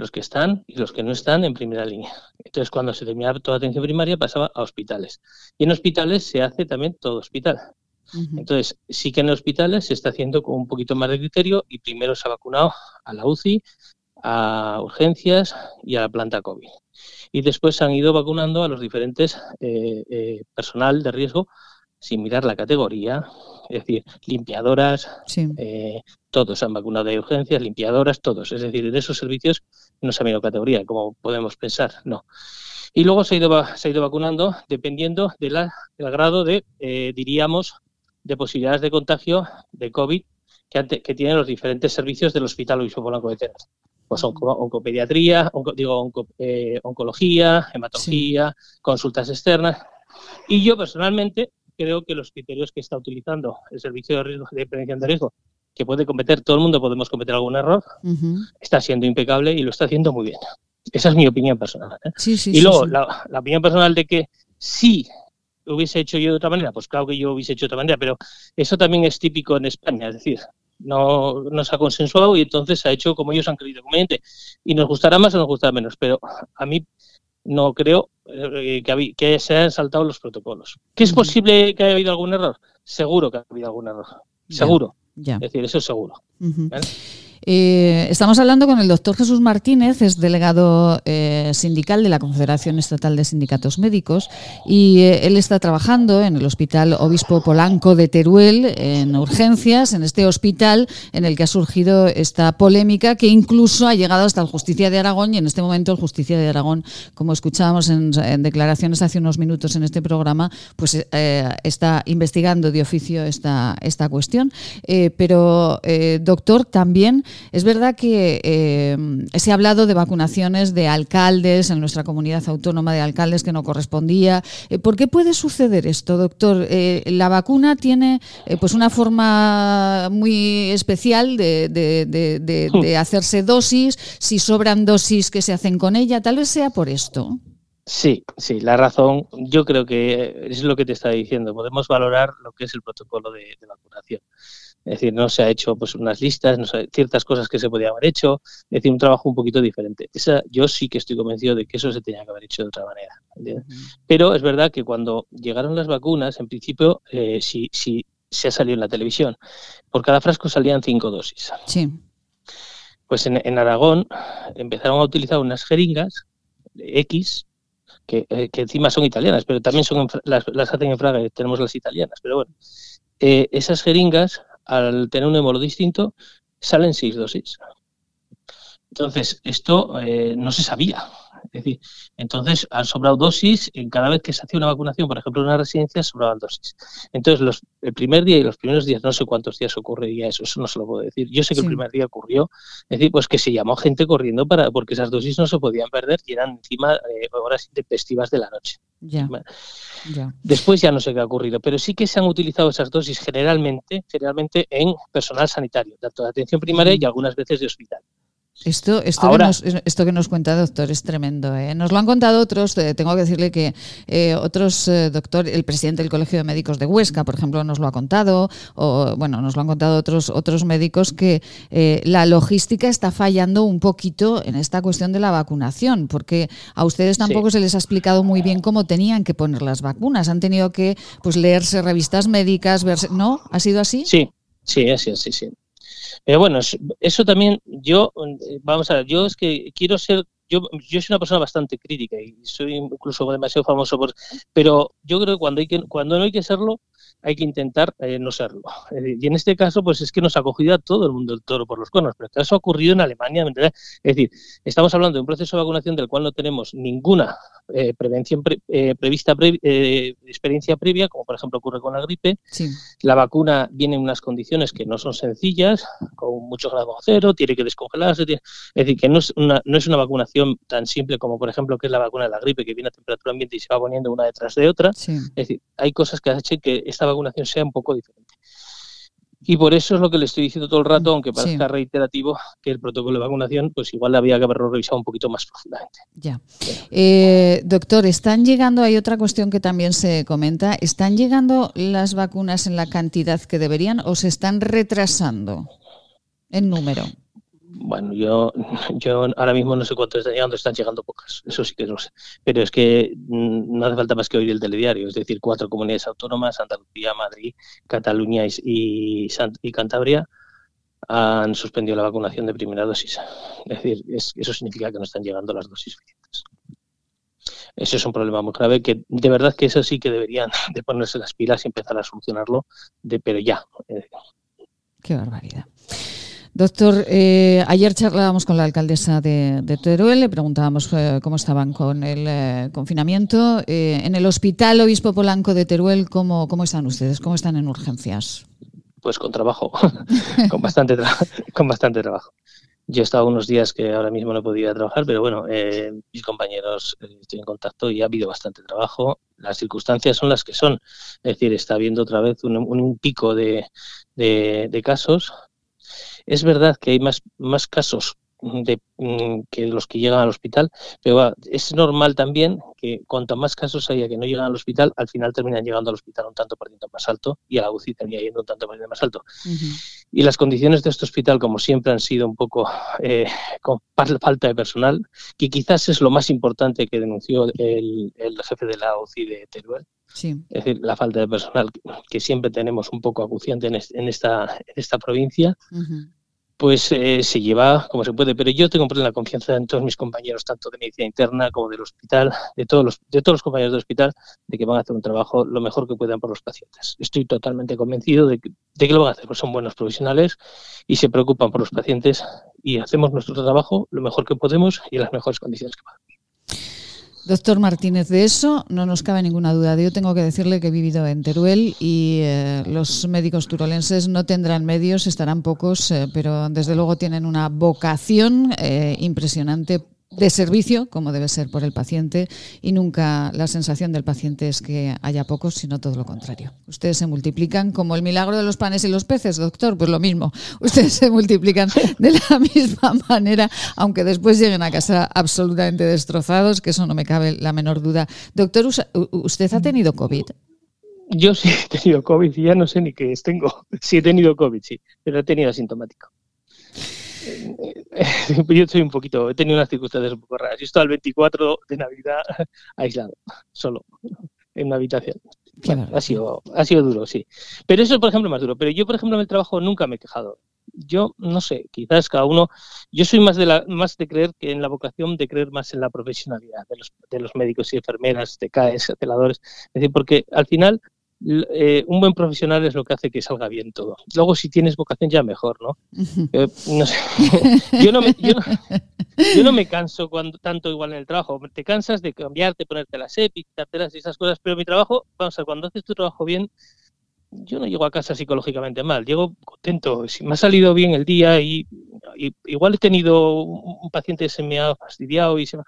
los que están y los que no están en primera línea. Entonces, cuando se terminaba toda atención primaria, pasaba a hospitales. Y en hospitales se hace también todo hospital. Entonces, sí que en hospitales se está haciendo con un poquito más de criterio y primero se ha vacunado a la UCI, a urgencias y a la planta COVID. Y después se han ido vacunando a los diferentes eh, eh, personal de riesgo sin mirar la categoría, es decir, limpiadoras, eh, todos han vacunado de urgencias, limpiadoras, todos. Es decir, en esos servicios no se ha mirado categoría, como podemos pensar, no. Y luego se ha ido, se ha ido vacunando dependiendo de la, del grado de, eh, diríamos, de posibilidades de contagio de COVID que, que tienen los diferentes servicios del Hospital Luis Polanco de Tenas. Pues oncopediatría, digo, eh, oncología, hematología, consultas externas. Y yo personalmente creo que los criterios que está utilizando el Servicio de, riesgo, de Prevención de Riesgo, que puede cometer, todo el mundo podemos cometer algún error, está siendo impecable y lo está haciendo muy bien. Esa es mi opinión personal. ¿eh? y luego, La, opinión personal de que sí hubiese hecho yo de otra manera, pues claro que yo hubiese hecho de otra manera, pero eso también es típico en España, es decir, no, no se ha consensuado y entonces se ha hecho como ellos han querido conveniente. Y nos gustará más o nos gustará menos, pero a mí no creo eh, que, que, se hayan saltado los protocolos. ¿Que es posible que haya habido algún error? seguro que ha habido algún error. Seguro. Ya. Es decir, eso es seguro. Eh, estamos hablando con el doctor Jesús Martínez, es delegado eh, sindical de la Confederación Estatal de Sindicatos Médicos y eh, él está trabajando en el Hospital Obispo Polanco de Teruel en urgencias, en este hospital en el que ha surgido esta polémica que incluso ha llegado hasta el Justicia de Aragón y en este momento el Justicia de Aragón, como escuchábamos en, en declaraciones hace unos minutos en este programa, pues está investigando de oficio esta, esta cuestión. Pero, doctor, también es verdad que eh, se ha hablado de vacunaciones de alcaldes en nuestra comunidad autónoma, de alcaldes que no correspondía. Eh, ¿Por qué puede suceder esto, doctor? Eh, la vacuna tiene eh, pues una forma muy especial de, de- de- de- de hacerse dosis, si sobran dosis que se hacen con ella, tal vez sea por esto. Sí, sí, la razón, yo creo que es lo que te estaba diciendo. Podemos valorar lo que es el protocolo de, de vacunación. Es decir, no se ha hecho pues unas listas, no se- ciertas cosas que se podían haber hecho, es decir, un trabajo un poquito diferente. Esa, yo sí que estoy convencido de que eso se tenía que haber hecho de otra manera. Pero es verdad que cuando llegaron las vacunas, en principio, eh, sí, sí se ha salido en la televisión. Por cada frasco salían cinco dosis. Sí. Pues en, en Aragón empezaron a utilizar unas jeringas X, que, eh, que encima son italianas, pero también son las, las hacen en Fraga, tenemos las italianas. Pero bueno, eh, esas jeringas, al tener un hémolo distinto, salen seis dosis. Entonces, esto eh, no se sabía. Es decir, entonces han sobrado dosis en cada vez que se hacía una vacunación, por ejemplo, en una residencia, sobraban dosis. Entonces, los, el primer día y los primeros días, no sé cuántos días ocurriría eso, eso no se lo puedo decir. Yo sé que Sí. el primer día ocurrió, es decir, pues que se llamó gente corriendo para porque esas dosis no se podían perder y eran encima eh, horas intempestivas de la noche. Ya. Ya. Después ya no sé qué ha ocurrido, pero sí que se han utilizado esas dosis generalmente, generalmente en personal sanitario, tanto de atención primaria y algunas veces de hospital. Esto, esto, Ahora- que nos, esto que nos cuenta, doctor, es tremendo. ¿eh? Nos lo han contado otros, eh, tengo que decirle que eh, otros, eh, doctor, el presidente del Colegio de Médicos de Huesca, por ejemplo, nos lo ha contado, o bueno, nos lo han contado otros, otros médicos, que la logística está fallando un poquito en esta cuestión de la vacunación, porque a ustedes tampoco se les ha explicado muy bien cómo tenían que poner las vacunas. Han tenido que pues leerse revistas médicas, verse. ¿No? ¿Ha sido así? Sí, sí, así, sí, sí. Pero bueno, es- eso también, yo, eh, vamos a ver, yo es que quiero ser, yo, yo soy una persona bastante crítica y soy incluso demasiado famoso por, pero yo creo que cuando hay que, cuando no hay que serlo, hay que intentar eh, no serlo. Decir, Y en este caso, pues es que nos ha cogido a todo el mundo el toro por los cuernos, pero el caso ha ocurrido en Alemania. Es decir, estamos hablando de un proceso de vacunación del cual no tenemos ninguna eh, prevención pre- eh, prevista, pre- eh, experiencia previa, como por ejemplo ocurre con la gripe, Sí. la vacuna viene en unas condiciones que no son sencillas, con mucho grado cero, tiene que descongelarse. tiene- Es decir, que no es, una, no es una vacunación tan simple como, por ejemplo, que es la vacuna de la gripe, que viene a temperatura ambiente y se va poniendo una detrás de otra. Sí. Es decir, hay cosas que hacen que esta vacunación sea un poco diferente. Y por eso es lo que le estoy diciendo todo el rato, aunque parezca reiterativo, que el protocolo de vacunación, pues igual había que haberlo revisado un poquito más profundamente. Ya. Eh, doctor, están llegando, hay otra cuestión que también se comenta, ¿están llegando las vacunas en la cantidad que deberían o se están retrasando en número? Bueno, yo, yo ahora mismo no sé cuántos están llegando, están llegando pocas, eso sí que no sé. Pero es que mm, no hace falta más que oír el telediario, es decir, cuatro comunidades autónomas, Andalucía, Madrid, Cataluña y, Cantabria, han suspendido la vacunación de primera dosis. Es decir, es- eso significa que no están llegando las dosis suficientes. Eso es un problema muy grave que de verdad que eso sí que deberían de ponerse las pilas y empezar a solucionarlo, de, pero ya. Qué barbaridad. Doctor, eh, ayer charlábamos con la alcaldesa de, Teruel, le preguntábamos eh, cómo estaban con el eh, confinamiento. En el Hospital Obispo Polanco de Teruel, ¿cómo, ¿cómo están ustedes? ¿Cómo están en urgencias? pues con trabajo, con bastante con bastante trabajo. Yo he estado unos días que ahora mismo no he podido ir a trabajar, pero bueno, mis compañeros estoy en contacto y ha habido bastante trabajo. Las circunstancias son las que son. Es decir, está habiendo otra vez un, un- pico de- de casos. Es verdad que hay más, más casos de, mm, que los que llegan al hospital, pero es normal también que cuanto más casos haya que no llegan al hospital, al final terminan llegando al hospital un tanto por ciento más alto y a la UCI termina yendo un tanto por ciento más alto. Y las condiciones de este hospital, como siempre, han sido un poco eh, con falta de personal, que quizás es lo más importante que denunció el, el jefe de la UCI de Teruel. Es decir, la falta de personal que siempre tenemos un poco acuciante en, esta, en esta provincia pues eh, se lleva como se puede. Pero yo tengo la confianza en todos mis compañeros, tanto de medicina interna como del hospital, de todos los, de todos los compañeros del hospital, de que van a hacer un trabajo lo mejor que puedan por los pacientes. Estoy totalmente convencido de que, de que lo van a hacer, pues son buenos profesionales y se preocupan por los pacientes y hacemos nuestro trabajo lo mejor que podemos y en las mejores condiciones que podemos. Doctor Martínez, de eso no nos cabe ninguna duda. Yo tengo que decirle que he vivido en Teruel y eh, los médicos turolenses no tendrán medios, estarán pocos, eh, pero desde luego tienen una vocación eh, impresionante de servicio, como debe ser por el paciente, y nunca la sensación del paciente es que haya pocos, sino todo lo contrario. Ustedes se multiplican como el milagro de los panes y los peces, doctor, pues lo mismo. Ustedes se multiplican de la misma manera, aunque después lleguen a casa absolutamente destrozados, que eso no me cabe la menor duda. Doctor, ¿usted ha tenido COVID? Yo sí he tenido COVID y ya no sé ni qué es. Tengo, sí he tenido COVID, sí, pero he tenido asintomático. yo soy un poquito, he tenido unas circunstancias un poco raras. Yo estaba el 24 de Navidad aislado, solo, en una habitación. ha, sido, ha sido duro, sí. Pero eso, por ejemplo, más duro. Pero yo, por ejemplo, en el trabajo nunca me he quejado. Yo no sé, quizás cada uno. Yo soy más de la, más de creer que en la vocación, de creer más en la profesionalidad de los, de los médicos y enfermeras, de CAES, celadores. Es decir, porque al final eh, un buen profesional es lo que hace que salga bien todo. Luego, si tienes vocación, ya mejor, ¿no? Eh, yo, no me, yo, no me, canso cuando tanto igual en el trabajo. Te cansas de cambiarte, ponerte las EPI, quitártelas y esas cosas, pero mi trabajo, vamos a ver, cuando haces tu trabajo bien, yo no llego a casa psicológicamente mal, llego contento. Si me ha salido bien el día y, igual he tenido un, paciente que se me ha fastidiado y se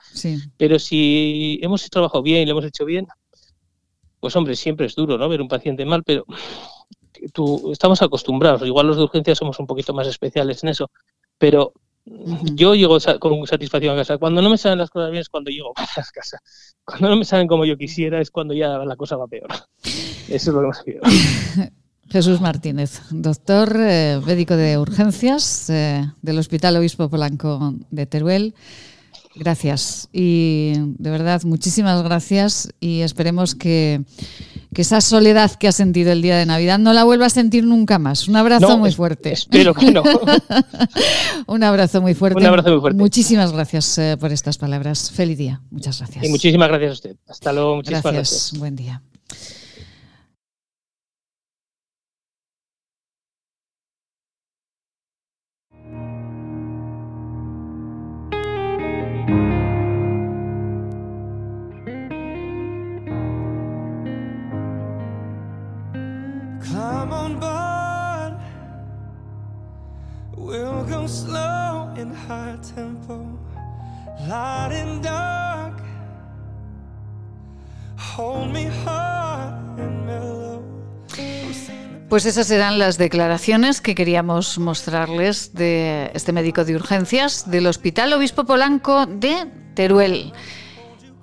Pero si hemos trabajado bien y lo hemos hecho bien, pues hombre, siempre es duro, ¿no? Ver un paciente mal, pero tú, estamos acostumbrados. Igual los de urgencia somos un poquito más especiales en eso, pero yo llego con satisfacción a casa. Cuando no me salen las cosas bien es cuando llego a casa. Cuando no me salen como yo quisiera es cuando ya la cosa va peor. Eso es lo que más quiero. Jesús Martínez, doctor eh, médico de urgencias eh, del Hospital Obispo Polanco de Teruel. Gracias. Y de verdad, muchísimas gracias y esperemos que, esa soledad que ha sentido el día de Navidad no la vuelva a sentir nunca más. Un abrazo muy fuerte. Espero que no. Un abrazo muy fuerte. Un abrazo muy fuerte. Muchísimas gracias eh, por estas palabras. Feliz día. Muchas gracias. Y muchísimas gracias a usted. Hasta luego. Muchísimas gracias. Buen día. Pues esas eran las declaraciones que queríamos mostrarles de este médico de urgencias del Hospital Obispo Polanco de Teruel.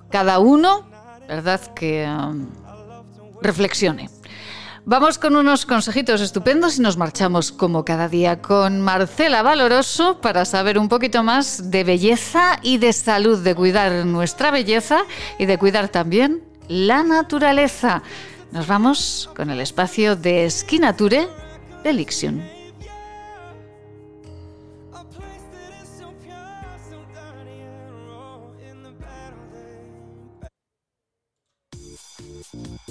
Cada uno, ¿verdad?, que um, reflexione Vamos con unos consejitos estupendos y nos marchamos como cada día con Marcela Valoroso para saber un poquito más de belleza y de salud, de cuidar nuestra belleza y de cuidar también la naturaleza. Nos vamos con el espacio de Esquinature de Lixion.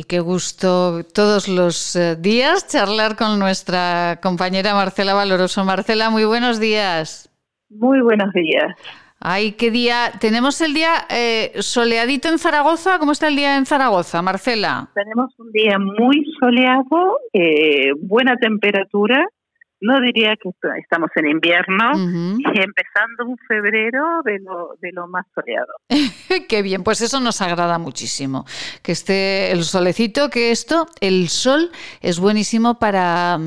Y qué gusto todos los eh, días charlar con nuestra compañera Marcela Valoroso. Marcela, muy buenos días. Muy buenos días. Ay, qué día. Tenemos el día eh, soleadito en Zaragoza. ¿Cómo está el día en Zaragoza, Marcela? Tenemos un día muy soleado, eh, buena temperatura no diría que estamos en invierno y empezando un febrero de lo, de lo más soleado. Qué bien, pues eso nos agrada muchísimo. Que esté el solecito, que esto, el sol es buenísimo para,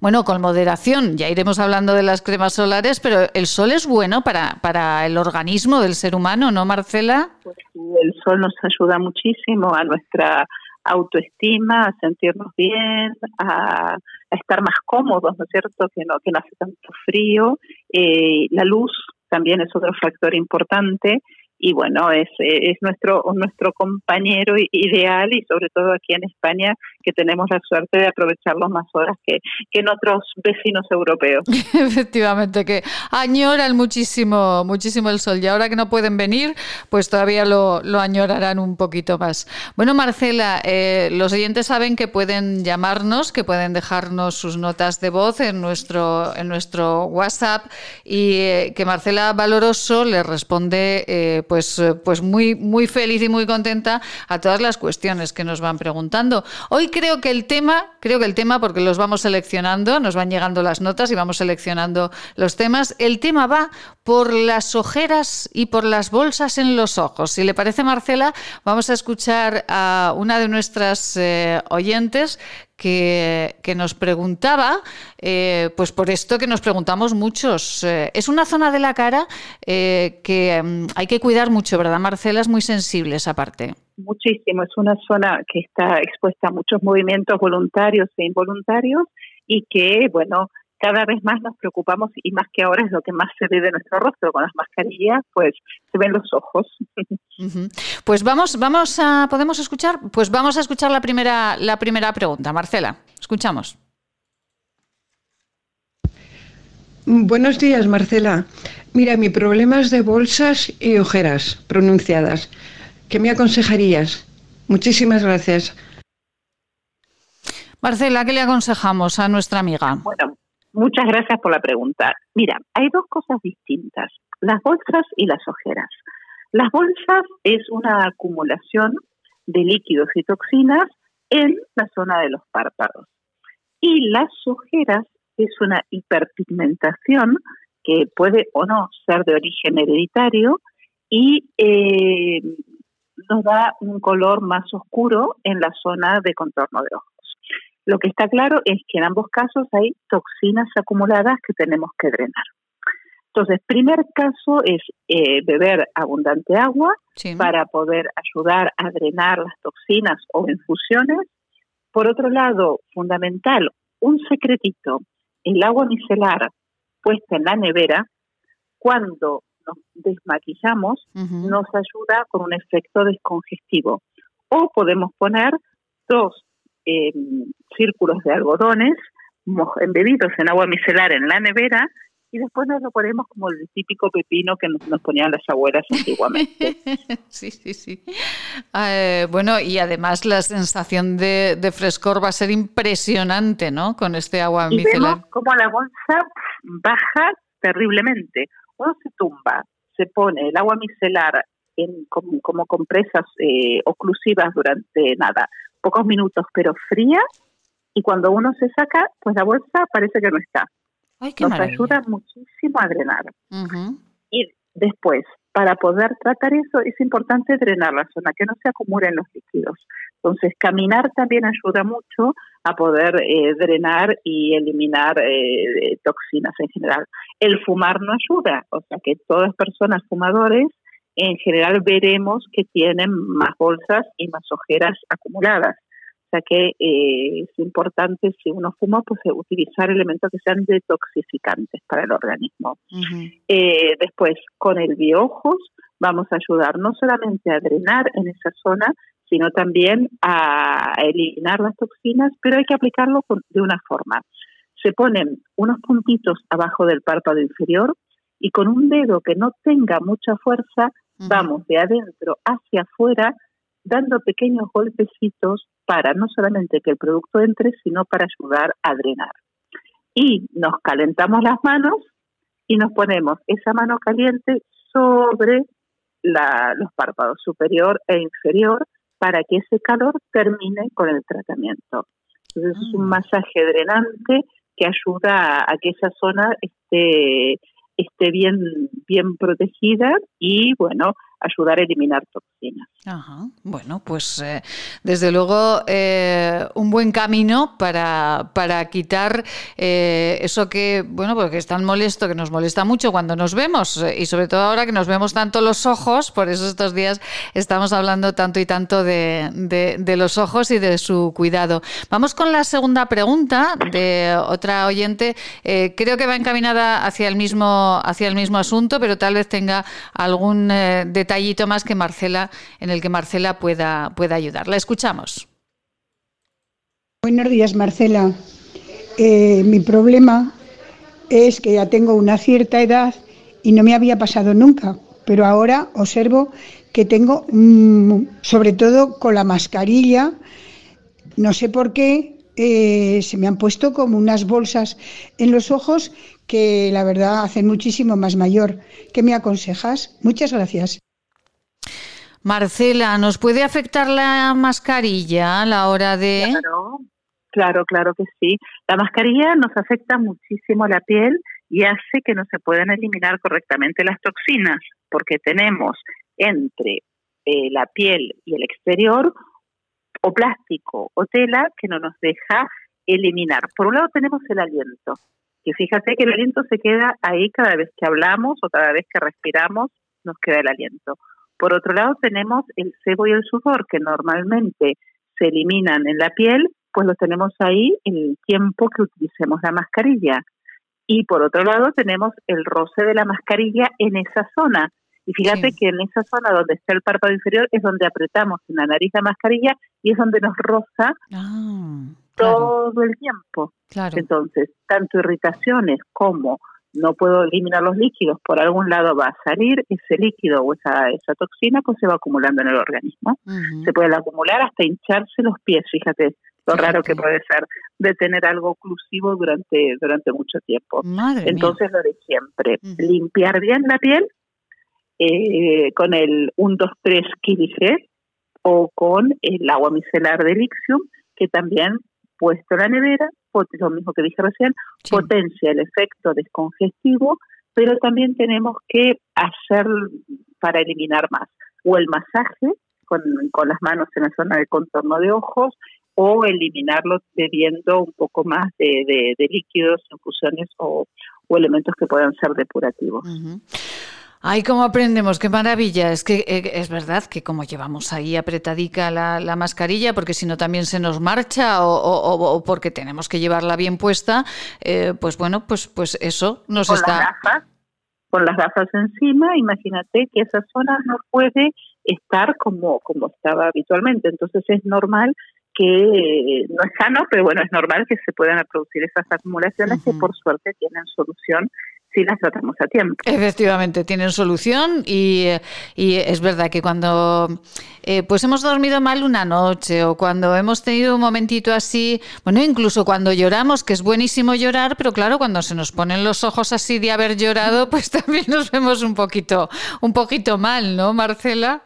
bueno, con moderación, ya iremos hablando de las cremas solares, pero el sol es bueno para, para el organismo del ser humano, ¿no, Marcela? Pues el sol nos ayuda muchísimo a nuestra autoestima, a sentirnos bien, a, estar más cómodos, ¿no es cierto? Que no, que no hace tanto frío. Eh, la luz también es otro factor importante y bueno, es, es nuestro, nuestro compañero ideal y sobre todo aquí en España que tenemos la suerte de aprovecharlo más horas que, que en otros vecinos europeos. Efectivamente, que añoran muchísimo, muchísimo el sol y ahora que no pueden venir, pues todavía lo, lo añorarán un poquito más. Bueno, Marcela, eh, los oyentes saben que pueden llamarnos, que pueden dejarnos sus notas de voz en nuestro, en nuestro WhatsApp y eh, que Marcela Valoroso le responde eh, pues, eh, pues muy, muy feliz y muy contenta a todas las cuestiones que nos van preguntando. Hoy creo que el tema, creo que el tema, porque los vamos seleccionando, nos van llegando las notas y vamos seleccionando los temas, el tema va por las ojeras y por las bolsas en los ojos. Si le parece, Marcela, vamos a escuchar a una de nuestras eh, oyentes que, nos preguntaba, eh, pues por esto que nos preguntamos muchos, eh, es una zona de la cara eh, que mm, hay que cuidar mucho, ¿verdad, Marcela? Es muy sensible esa parte. Muchísimo, es una zona que está expuesta a muchos movimientos voluntarios e involuntarios y que, bueno, cada vez más nos preocupamos y más que ahora es lo que más se ve de nuestro rostro con las mascarillas, pues se ven los ojos. Pues vamos, vamos a, podemos escuchar, pues vamos a escuchar la primera, la primera pregunta, Marcela. Escuchamos. Buenos días, Marcela. Mira, mi problema es de bolsas y ojeras pronunciadas. ¿Qué me aconsejarías? Muchísimas gracias. Marcela, ¿qué le aconsejamos a nuestra amiga? Bueno, Muchas gracias por la pregunta. Mira, hay dos cosas distintas, las bolsas y las ojeras. Las bolsas es una acumulación de líquidos y toxinas en la zona de los párpados. Y las ojeras es una hiperpigmentación que puede o no ser de origen hereditario y eh, nos da un color más oscuro en la zona de contorno de ojos. Lo que está claro es que en ambos casos hay toxinas acumuladas que tenemos que drenar. Entonces, primer caso es eh, beber abundante agua para poder ayudar a drenar las toxinas o infusiones. Por otro lado, fundamental, un secretito, el agua micelar puesta en la nevera, cuando nos desmaquillamos, nos ayuda con un efecto descongestivo. O podemos poner dos eh, círculos de algodones embebidos en agua micelar en la nevera y después nos lo ponemos como el típico pepino que nos, ponían las abuelas antiguamente. sí, sí, sí. Eh, bueno, y además la sensación de, frescor va a ser impresionante, ¿no? Con este agua y micelar. Vemos como la bolsa baja terriblemente. Uno se tumba, se pone el agua micelar en, como, compresas eh, oclusivas durante nada, pocos minutos, pero fría, y cuando uno se saca, pues la bolsa parece que no está. Nos ayuda muchísimo a drenar. Y después, para poder tratar eso, es importante drenar la zona, que no se acumulen los líquidos. Entonces, caminar también ayuda mucho a poder eh, drenar y eliminar eh, toxinas en general. El fumar no ayuda, o sea que todas personas fumadores en general veremos que tienen más bolsas y más ojeras acumuladas sea que eh, es importante si uno fuma, pues eh, utilizar elementos que sean detoxificantes para el organismo. Eh, después, con el biojos vamos a ayudar no solamente a drenar en esa zona, sino también a eliminar las toxinas, pero hay que aplicarlo de una forma. Se ponen unos puntitos abajo del párpado inferior y con un dedo que no tenga mucha fuerza, vamos de adentro hacia afuera dando pequeños golpecitos para no solamente que el producto entre, sino para ayudar a drenar. Y nos calentamos las manos y nos ponemos esa mano caliente sobre los párpados superior e inferior para que ese calor termine con el tratamiento. Entonces es un ah. masaje drenante que ayuda a, que esa zona esté, esté bien, bien protegida y bueno, ayudar a eliminar toxinas. Bueno, pues eh, desde luego eh, un buen camino para, para quitar eh, eso que, bueno, porque es tan molesto, que nos molesta mucho cuando nos vemos y sobre todo ahora que nos vemos tanto los ojos, por eso estos días estamos hablando tanto y tanto de, de, los ojos y de su cuidado. Vamos con la segunda pregunta de otra oyente. creo que va encaminada hacia el mismo, hacia el mismo asunto, pero tal vez tenga algún detallito más que Marcela en el que Marcela pueda, pueda ayudar. La escuchamos. Buenos días, Marcela. Eh, mi problema es que ya tengo una cierta edad y no me había pasado nunca, pero ahora observo que tengo, mm, sobre todo con la mascarilla, no sé por qué, eh, se me han puesto como unas bolsas en los ojos que la verdad hacen muchísimo más mayor. ¿Qué me aconsejas? Muchas gracias. Marcela, ¿nos puede afectar la mascarilla a la hora de...? Claro, claro, claro que sí. La mascarilla nos afecta muchísimo la piel y hace que no se puedan eliminar correctamente las toxinas, porque tenemos entre eh, la piel y el exterior o plástico o tela que no nos deja eliminar. Por un lado tenemos el aliento, que fíjate que el aliento se queda ahí cada vez que hablamos o cada vez que respiramos, nos queda el aliento. Por otro lado, tenemos el sebo y el sudor, que normalmente se eliminan en la piel, pues los tenemos ahí en el tiempo que utilicemos la mascarilla. Y por otro lado, tenemos el roce de la mascarilla en esa zona. Y fíjate que en esa zona donde está el párpado inferior es donde apretamos en la nariz la mascarilla y es donde nos roza ah, todo el tiempo. Entonces, tanto irritaciones como no puedo eliminar los líquidos, por algún lado va a salir ese líquido o esa, esa toxina, pues se va acumulando en el organismo. Se puede acumular hasta hincharse los pies, fíjate lo raro que puede ser de tener algo oclusivo durante, durante mucho tiempo. Entonces lo de siempre, limpiar bien la piel eh, con el 1, 2, 3 Kilige o con el agua micelar de Lixium, que también puesto en la nevera lo mismo que dije recién, potencia el efecto descongestivo, pero también tenemos que hacer para eliminar más, o el masaje con, las manos en la zona del contorno de ojos, o eliminarlo bebiendo un poco más de, líquidos, infusiones o, elementos que puedan ser depurativos. Ay, cómo aprendemos, qué maravilla. Es que eh, es verdad que como llevamos ahí apretadica la, mascarilla, porque si no también se nos marcha o, porque tenemos que llevarla bien puesta, eh, pues bueno, pues, pues eso nos está... con las gafas encima, imagínate que esa zona no puede estar como, como estaba habitualmente. Entonces es normal que no es sano, pero bueno, es normal que se puedan producir esas acumulaciones que por suerte tienen solución si las tratamos a tiempo. Efectivamente, tienen solución y, y es verdad que cuando eh, pues hemos dormido mal una noche o cuando hemos tenido un momentito así, bueno, incluso cuando lloramos, que es buenísimo llorar, pero claro, cuando se nos ponen los ojos así de haber llorado, pues también nos vemos un poquito, un poquito mal, ¿no, Marcela?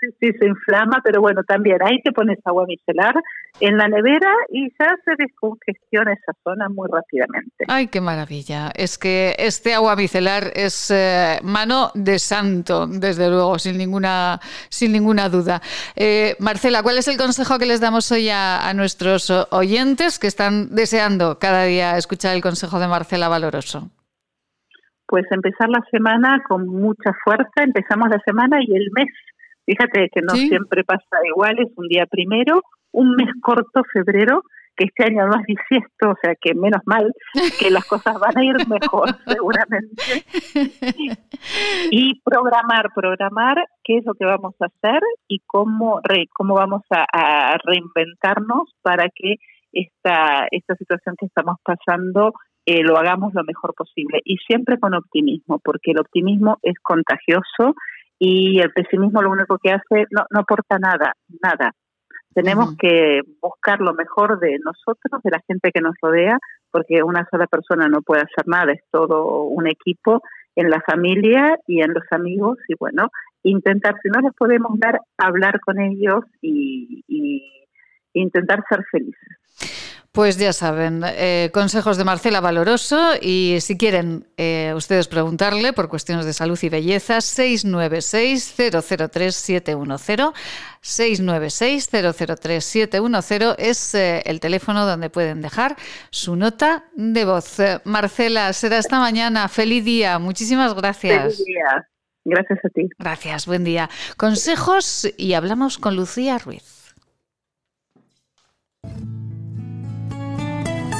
Sí, sí, se inflama, pero bueno, también ahí te pones agua micelar en la nevera y ya se descongestiona esa zona muy rápidamente. Ay, qué maravilla. Es que este agua micelar es eh, mano de santo, desde luego, sin ninguna, sin ninguna duda. Eh, Marcela, ¿cuál es el consejo que les damos hoy a, a nuestros oyentes que están deseando cada día escuchar el consejo de Marcela Valoroso? Pues empezar la semana con mucha fuerza, empezamos la semana y el mes Fíjate que no siempre pasa igual, es un día primero, un mes corto, febrero, que este año no es bisiesto, o sea que menos mal que las cosas van a ir mejor seguramente. Y programar, programar qué es lo que vamos a hacer y cómo, cómo vamos a, reinventarnos para que esta, esta situación que estamos pasando eh, lo hagamos lo mejor posible. Y siempre con optimismo, porque el optimismo es contagioso y el pesimismo lo único que hace no, no aporta nada, nada. Tenemos que buscar lo mejor de nosotros, de la gente que nos rodea, porque una sola persona no puede hacer nada, es todo un equipo en la familia y en los amigos y bueno, intentar, si no les podemos dar, hablar con ellos y, y intentar ser felices. Pues ya saben, eh, consejos de Marcela Valoroso y si quieren eh, ustedes preguntarle por cuestiones de salud y belleza, 696-003-710. 696-003-710 es eh, el teléfono donde pueden dejar su nota de voz. Marcela, será esta mañana. Feliz día. Muchísimas gracias. Feliz día. Gracias a ti. Gracias, buen día. Consejos y hablamos con Lucía Ruiz.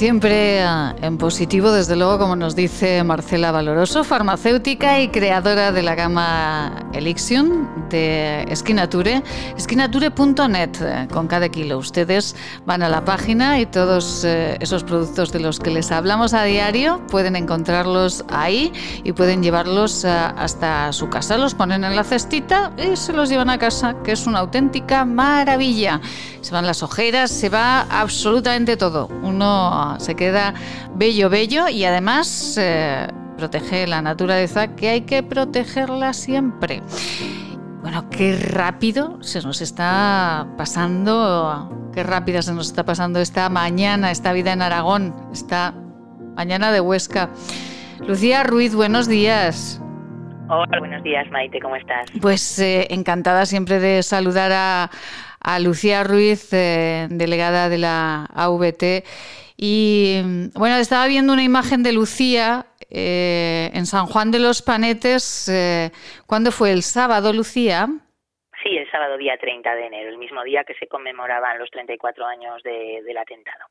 Siempre ah, en positivo, desde luego, como nos dice Marcela Valoroso, farmacéutica y creadora de la gama Elixion de Esquinature, esquinature.net eh, con cada kilo. Ustedes van a la página y todos eh, esos productos de los que les hablamos a diario pueden encontrarlos ahí y pueden llevarlos ah, hasta su casa. Los ponen en la cestita y se los llevan a casa, que es una auténtica maravilla. Se van las ojeras, se va absolutamente todo. Uno se queda bello, bello y además eh, protege la naturaleza que hay que protegerla siempre. Bueno, qué rápido se nos está pasando, qué rápida se nos está pasando esta mañana, esta vida en Aragón, esta mañana de Huesca. Lucía Ruiz, buenos días. Hola, buenos días Maite, ¿cómo estás? Pues eh, encantada siempre de saludar a, a Lucía Ruiz, eh, delegada de la AVT. Y bueno, estaba viendo una imagen de Lucía eh, en San Juan de los Panetes. Eh, ¿Cuándo fue? ¿El sábado, Lucía? Sí, el sábado día 30 de enero, el mismo día que se conmemoraban los 34 años del atentado.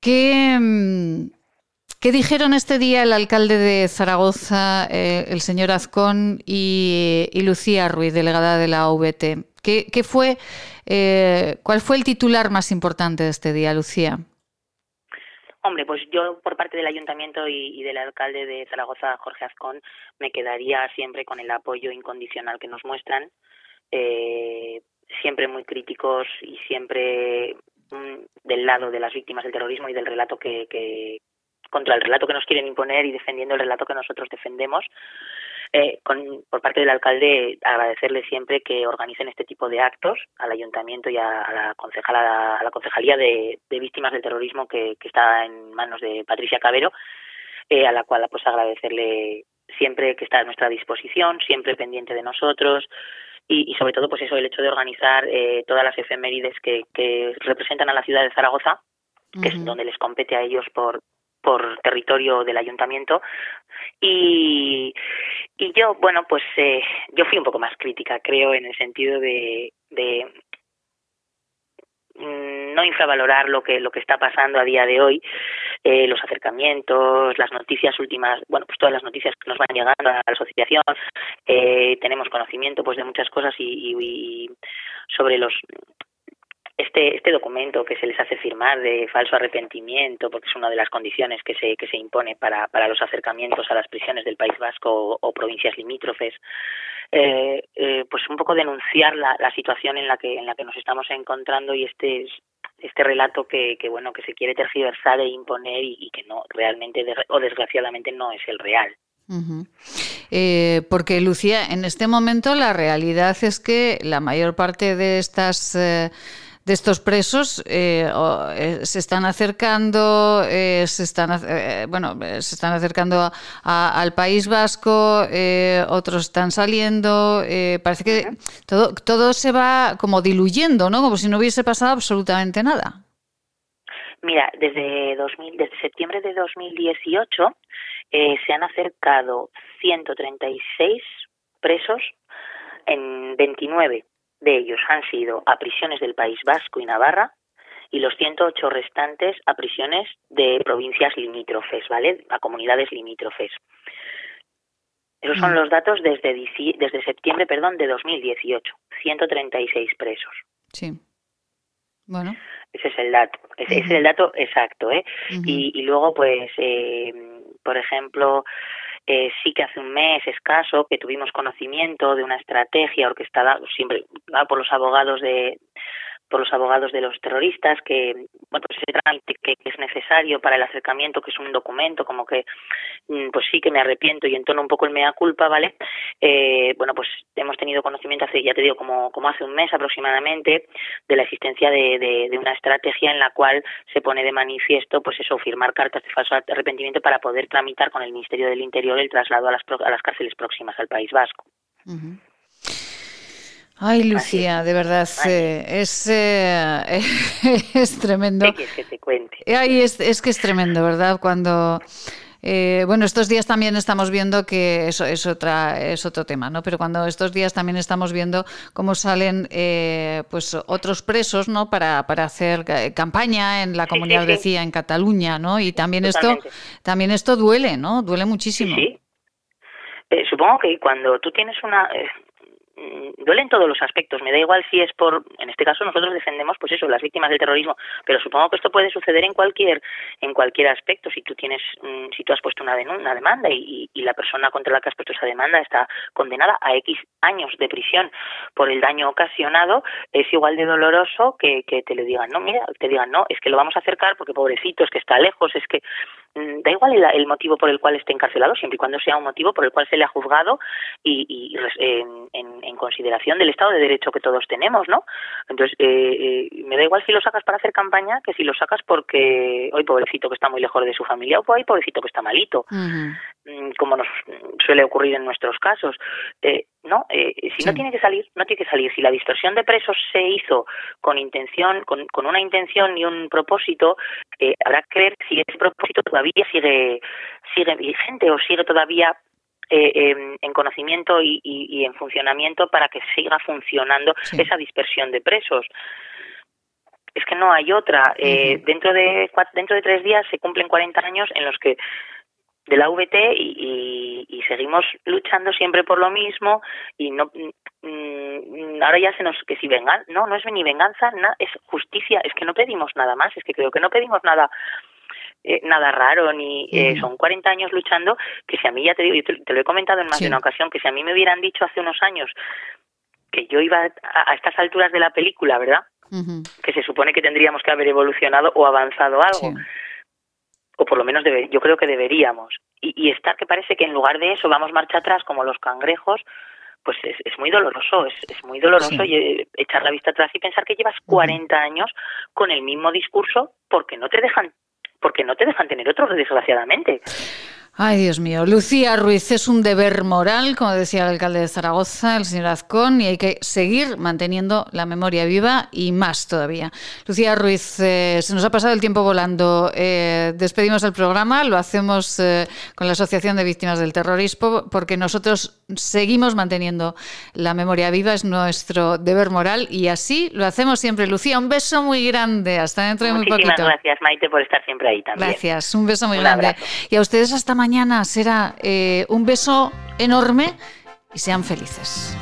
¿Qué, mm, ¿Qué dijeron este día el alcalde de Zaragoza, eh, el señor Azcón y, y, Lucía Ruiz, delegada de la AVT? ¿Qué, qué fue, eh, ¿Cuál fue el titular más importante de este día, Lucía? Hombre, pues yo por parte del ayuntamiento y, y, del alcalde de Zaragoza, Jorge Azcón, me quedaría siempre con el apoyo incondicional que nos muestran, eh, siempre muy críticos y siempre mm, del lado de las víctimas del terrorismo y del relato que, que contra el relato que nos quieren imponer y defendiendo el relato que nosotros defendemos. Eh, con, por parte del alcalde agradecerle siempre que organicen este tipo de actos al ayuntamiento y a, a la concejala a la concejalía de, de víctimas del terrorismo que, que, está en manos de Patricia Cabero eh, a la cual pues agradecerle siempre que está a nuestra disposición siempre pendiente de nosotros y, y sobre todo pues eso el hecho de organizar eh, todas las efemérides que, que representan a la ciudad de Zaragoza que uh -huh. es donde les compete a ellos por por territorio del ayuntamiento. Y, y yo bueno pues eh, yo fui un poco más crítica creo en el sentido de, de mm, no infravalorar lo que lo que está pasando a día de hoy eh, los acercamientos las noticias últimas bueno pues todas las noticias que nos van llegando a la asociación eh, tenemos conocimiento pues de muchas cosas y, y, y sobre los este, este documento que se les hace firmar de falso arrepentimiento, porque es una de las condiciones que se, que se impone para, para los acercamientos a las prisiones del País Vasco o, provincias limítrofes, eh, eh, pues un poco denunciar la, la situación en la que en la que nos estamos encontrando y este este relato que, que bueno que se quiere tergiversar e imponer y, que no realmente o desgraciadamente no es el real. Eh, porque Lucía, en este momento la realidad es que la mayor parte de estas eh, de estos presos eh, eh, se están acercando, eh, se están, eh, bueno, se están acercando a, a, al País Vasco, eh, otros están saliendo. parece que todo, todo se va como diluyendo, ¿no? Como si no hubiese pasado absolutamente nada. Mira, desde 2000, desde septiembre de 2018 se han acercado 136 presos en 29 de ellos han sido a prisiones del País Vasco y Navarra y los 108 restantes a prisiones de provincias limítrofes, ¿vale? A comunidades limítrofes. Esos son mm. los datos desde, desde septiembre, perdón, de 2018. 136 presos. Sí. Bueno. Ese es el dato. Ese, uh -huh. es el dato exacto, ¿eh? Uh -huh. y, y, luego, pues, eh, por ejemplo, eh, sí que hace un mes escaso que tuvimos conocimiento de una estrategia orquestada siempre por los abogados de por los abogados de los terroristas que bueno pues trámite que, es necesario para el acercamiento que es un documento como que mm, pues sí que me arrepiento y entono un poco el mea culpa vale eh, bueno pues hemos tenido conocimiento hace ya te digo como como hace un mes aproximadamente de la existencia de, de, de una estrategia en la cual se pone de manifiesto pues eso firmar cartas de falso arrepentimiento para poder tramitar con el Ministerio del Interior el traslado a las a las cárceles próximas al País Vasco. Ay, Lucía, de verdad, eh, es, eh, es tremendo. ¿Qué quieres que te cuente? Ay, es, es que es tremendo, ¿verdad? Cuando... Eh, bueno, estos días también estamos viendo que eso es otra es otro tema, ¿no? Pero cuando estos días también estamos viendo cómo salen eh, pues otros presos, ¿no? Para, para hacer campaña en la comunidad sí, sí, sí. en Cataluña, ¿no? Y también Totalmente. esto también esto duele, ¿no? Duele muchísimo. Sí. Eh, supongo que cuando tú tienes una eh, duele en todos los aspectos. Me da igual si es por, en este caso nosotros defendemos, pues eso, las víctimas del terrorismo, pero supongo que esto puede suceder en cualquier, en cualquier aspecto. Si tú tienes, mm, si tú has puesto una, una demanda y, y, la persona contra la que has puesto esa demanda está condenada a X años de prisión por el daño ocasionado, es igual de doloroso que, que te le digan, no, mira, te digan, no, es que lo vamos a acercar porque pobrecito, es que está lejos, es que mm, da igual el, motivo por el cual esté encarcelado, siempre y cuando sea un motivo por el cual se le ha juzgado y, en, en, consideración del Estado de Derecho que todos tenemos, ¿no? Entonces, eh, eh, me da igual si lo sacas para hacer campaña que si lo sacas porque hoy pobrecito que está muy lejos de su familia o hoy pobrecito que está malito, mm, como nos suele ocurrir en nuestros casos. Eh, no, eh, si no tiene que salir, no tiene que salir. Si la distorsión de presos se hizo con intención, con, con una intención y un propósito, eh, habrá que ver si ese propósito todavía sigue sigue vigente o sigue todavía eh, en conocimiento y, y, en funcionamiento para que siga funcionando esa dispersión de presos. Es que no hay otra. Eh, dentro de dentro de tres días se cumplen 40 años en los que de la VT y, y, seguimos luchando siempre por lo mismo y no mm, ahora ya se nos que si vengan no no es ni venganza es justicia es que no pedimos nada más es que creo que no pedimos nada eh, nada raro ni eh, son 40 años luchando que si a mí ya te digo te, te lo he comentado en más de una ocasión que si a mí me hubieran dicho hace unos años que yo iba a, estas alturas de la película verdad que se supone que tendríamos que haber evolucionado o avanzado algo o por lo menos debe, yo creo que deberíamos. Y, y, estar que parece que en lugar de eso vamos marcha atrás como los cangrejos, pues es, es muy doloroso, es, es muy doloroso eh, echar la vista atrás y pensar que llevas 40 años con el mismo discurso porque no te dejan porque no te dejan tener otro desgraciadamente. Ay, Dios mío. Lucía Ruiz, es un deber moral, como decía el alcalde de Zaragoza, el señor Azcón, y hay que seguir manteniendo la memoria viva y más todavía. Lucía Ruiz, eh, se nos ha pasado el tiempo volando. Eh, despedimos el programa, lo hacemos eh, con la Asociación de Víctimas del Terrorismo, porque nosotros seguimos manteniendo la memoria viva, es nuestro deber moral, y así lo hacemos siempre. Lucía, un beso muy grande. Hasta dentro de muy poquito. Muchísimas gracias, Maite, por estar siempre ahí también. Gracias, un beso muy grande. Y a ustedes hasta mañana mañana será eh, un beso enorme y sean felices.